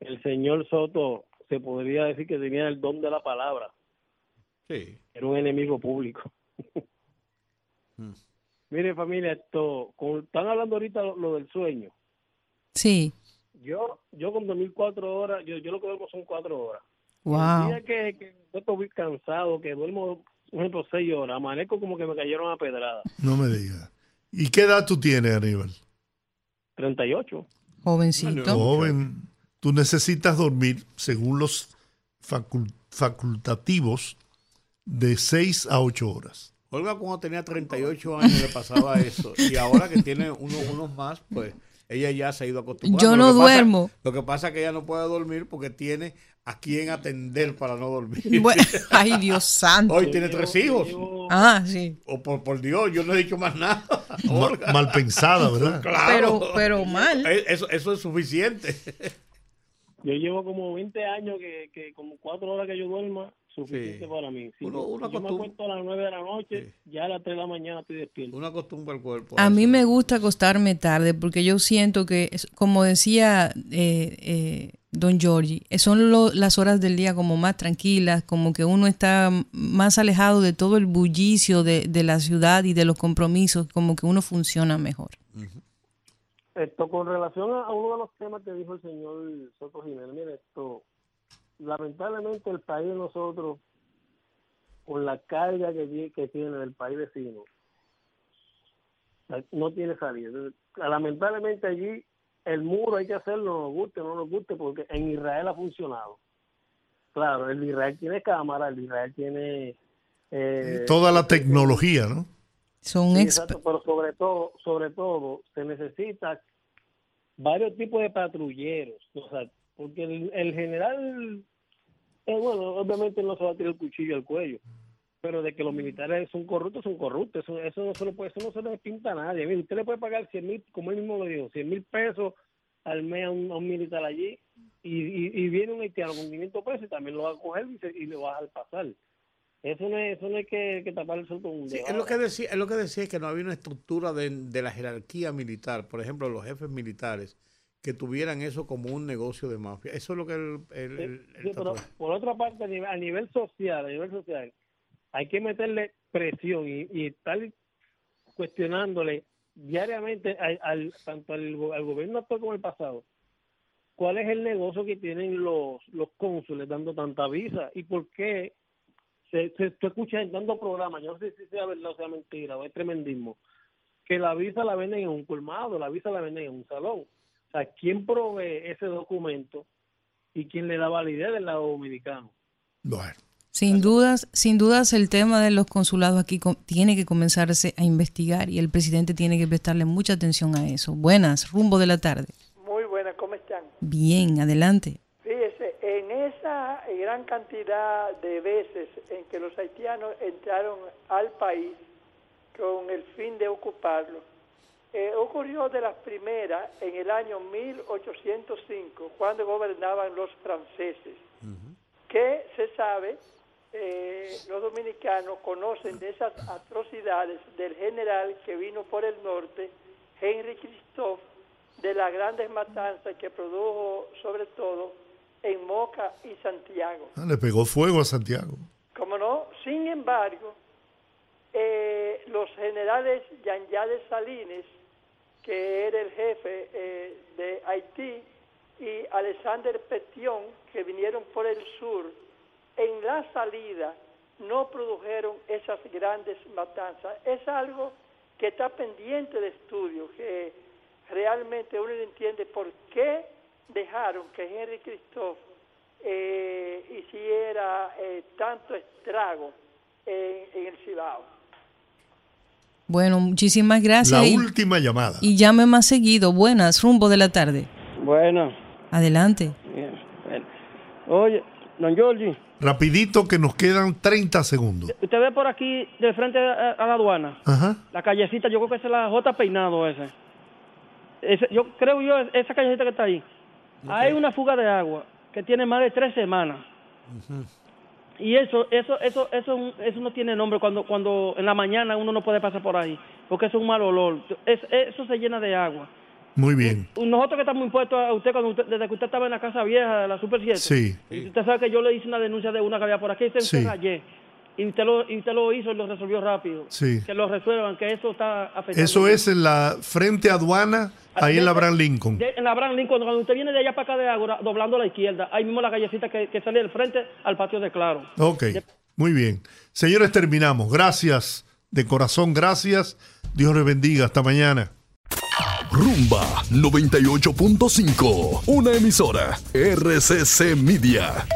el señor Soto se podría decir que tenía el don de la palabra. Sí. Era un enemigo público. Mm. Mire, familia, esto, con- están hablando ahorita lo, lo del sueño. Sí. Yo, yo con 2004 horas, yo, yo lo que duermo son cuatro horas. El Wow. día que, que yo estoy cansado, que duermo, por ejemplo, seis horas, amanezco como que me cayeron a pedrada. No me digas. ¿Y qué edad tú tienes, Aníbal? 38. Jovencito. Joven, tú necesitas dormir, según los facul- facultativos, de 6 a 8 horas. Olga cuando tenía 38 años le pasaba eso y ahora que tiene uno- unos más, pues ella ya se ha ido acostumbrando. Yo no Lo que pasa- duermo. lo que pasa es que ella no puede dormir porque tiene a quien atender para no dormir. Bueno, ay, Dios santo. Hoy tiene tres hijos. Ah, sí. O por, por Dios, yo no he dicho más nada. Olga. mal pensada, ¿verdad? Claro. Pero- pero mal. Eh, Eso, eso es suficiente. Yo llevo como 20 años que, que como cuatro horas que yo duerma, suficiente Sí. para mí. Si Uno- uno yo me acuesto a las 9 de la noche, ya a las 3 de la mañana estoy despierto. Una costumbre al cuerpo. A mí me gusta acostarme tarde porque yo siento que, como decía eh, eh, Don Giorgi, eh, son lo- las horas del día como más tranquilas, como que uno está más alejado de todo el bullicio de, de la ciudad y de los compromisos, como que uno funciona mejor. Esto, con relación a, a uno de los temas que dijo el señor Soto Jiménez, mire, esto, lamentablemente el país de nosotros, con la carga que, que tiene el país vecino, no tiene salida. Lamentablemente allí el muro hay que hacerlo, nos guste o no nos guste, porque en Israel ha funcionado. Claro, el Israel tiene cámara, el Israel tiene... eh, Toda la tecnología, ¿no? Son Sí, exacto, pero sobre todo, sobre todo, se necesita varios tipos de patrulleros, o sea, porque el, el general, eh, bueno, obviamente no se va a tirar el cuchillo al cuello, pero de que los militares son corruptos, son corruptos, eso, eso no se lo puede, eso no se lo pinta a nadie. Mire, usted le puede pagar 100 mil, como él mismo lo dijo, 100 mil pesos al mes a un, a un militar allí, y, y, y viene un haitiano con 500 pesos y también lo va a coger y, se- y le va a dejar pasar. Eso no es, eso no hay que, que tapar el sol con un Sí, es lo que decía, es lo que decía es que no había una estructura de, de la jerarquía militar, por ejemplo, los jefes militares, que tuvieran eso como un negocio de mafia. Eso es lo que el, el- el- Sí, pero por otra parte, a nivel, a nivel social, a nivel social, hay que meterle presión y, y estar cuestionándole diariamente al, al- tanto al, go- al gobierno actual como el pasado cuál es el negocio que tienen los los cónsules dando tanta visa y por qué se, se, se escucha en tantos programas, yo no sé si sea verdad o sea mentira o es tremendismo, que la visa la venden en un colmado, la visa la venden en un salón. O sea, ¿quién provee ese documento y quién le da validez del lado dominicano? Bueno. Sin dudas, sin dudas el tema de los consulados aquí tiene que comenzarse a investigar y el presidente tiene que prestarle mucha atención a eso. Buenas, rumbo de la tarde. Muy buenas, ¿cómo están? Bien, adelante. Fíjese, en esa gran cantidad de veces en que los haitianos entraron al país con el fin de ocuparlo, eh, ocurrió de las primeras en el año 1805, cuando gobernaban los franceses, que se sabe, eh, los dominicanos conocen de esas atrocidades del general que vino por el norte, Henry Christophe, de las grandes matanzas que produjo sobre todo en Moca y Santiago. Ah, le pegó fuego a Santiago. Como no, sin embargo, eh, los generales Yanyades Salines, que era el jefe eh, de Haití, y Alexander Petion, que vinieron por el sur, en la salida no produjeron esas grandes matanzas. Es algo que está pendiente de estudio, que realmente uno no entiende por qué dejaron que Henry Christophe eh, hiciera eh, tanto estrago en, en el Cibao. Bueno, muchísimas gracias. La y, última llamada. y llame más seguido. Buenas, rumbo de la tarde. Bueno, Adelante. bien, bueno. Oye, don Giorgi, Rapidito que nos quedan 30 segundos. usted ve por aquí de frente a, a la aduana, Ajá. la callecita, yo creo que esa es la J Peinado ese. Ese- yo creo yo, esa callecita que está ahí. Hay una fuga de agua que tiene más de tres semanas. Y eso, eso, eso, eso, eso no tiene nombre cuando, cuando en la mañana uno no puede pasar por ahí, porque es un mal olor. Es- eso se llena de agua. Muy bien. Nosotros que estamos impuestos a usted, cuando usted, desde que usted estaba en la casa vieja de la Super 7. Sí. Y Usted sabe que yo le hice una denuncia de una que había por aquí, se Sí. rayé. Y usted, lo, y usted lo hizo y lo resolvió rápido. Sí. Que lo resuelvan, que eso está afectando. Eso es en la frente aduana, ahí en la Abraham Lincoln. De- en la Abraham Lincoln, cuando usted viene de allá para acá de Ágora, doblando a la izquierda, ahí mismo la callecita que, que sale del frente al patio de Claro. Ok, muy bien. Señores, terminamos. Gracias, de corazón, gracias. Dios les bendiga. Hasta mañana. Rumba 98.5, una emisora RCC Media.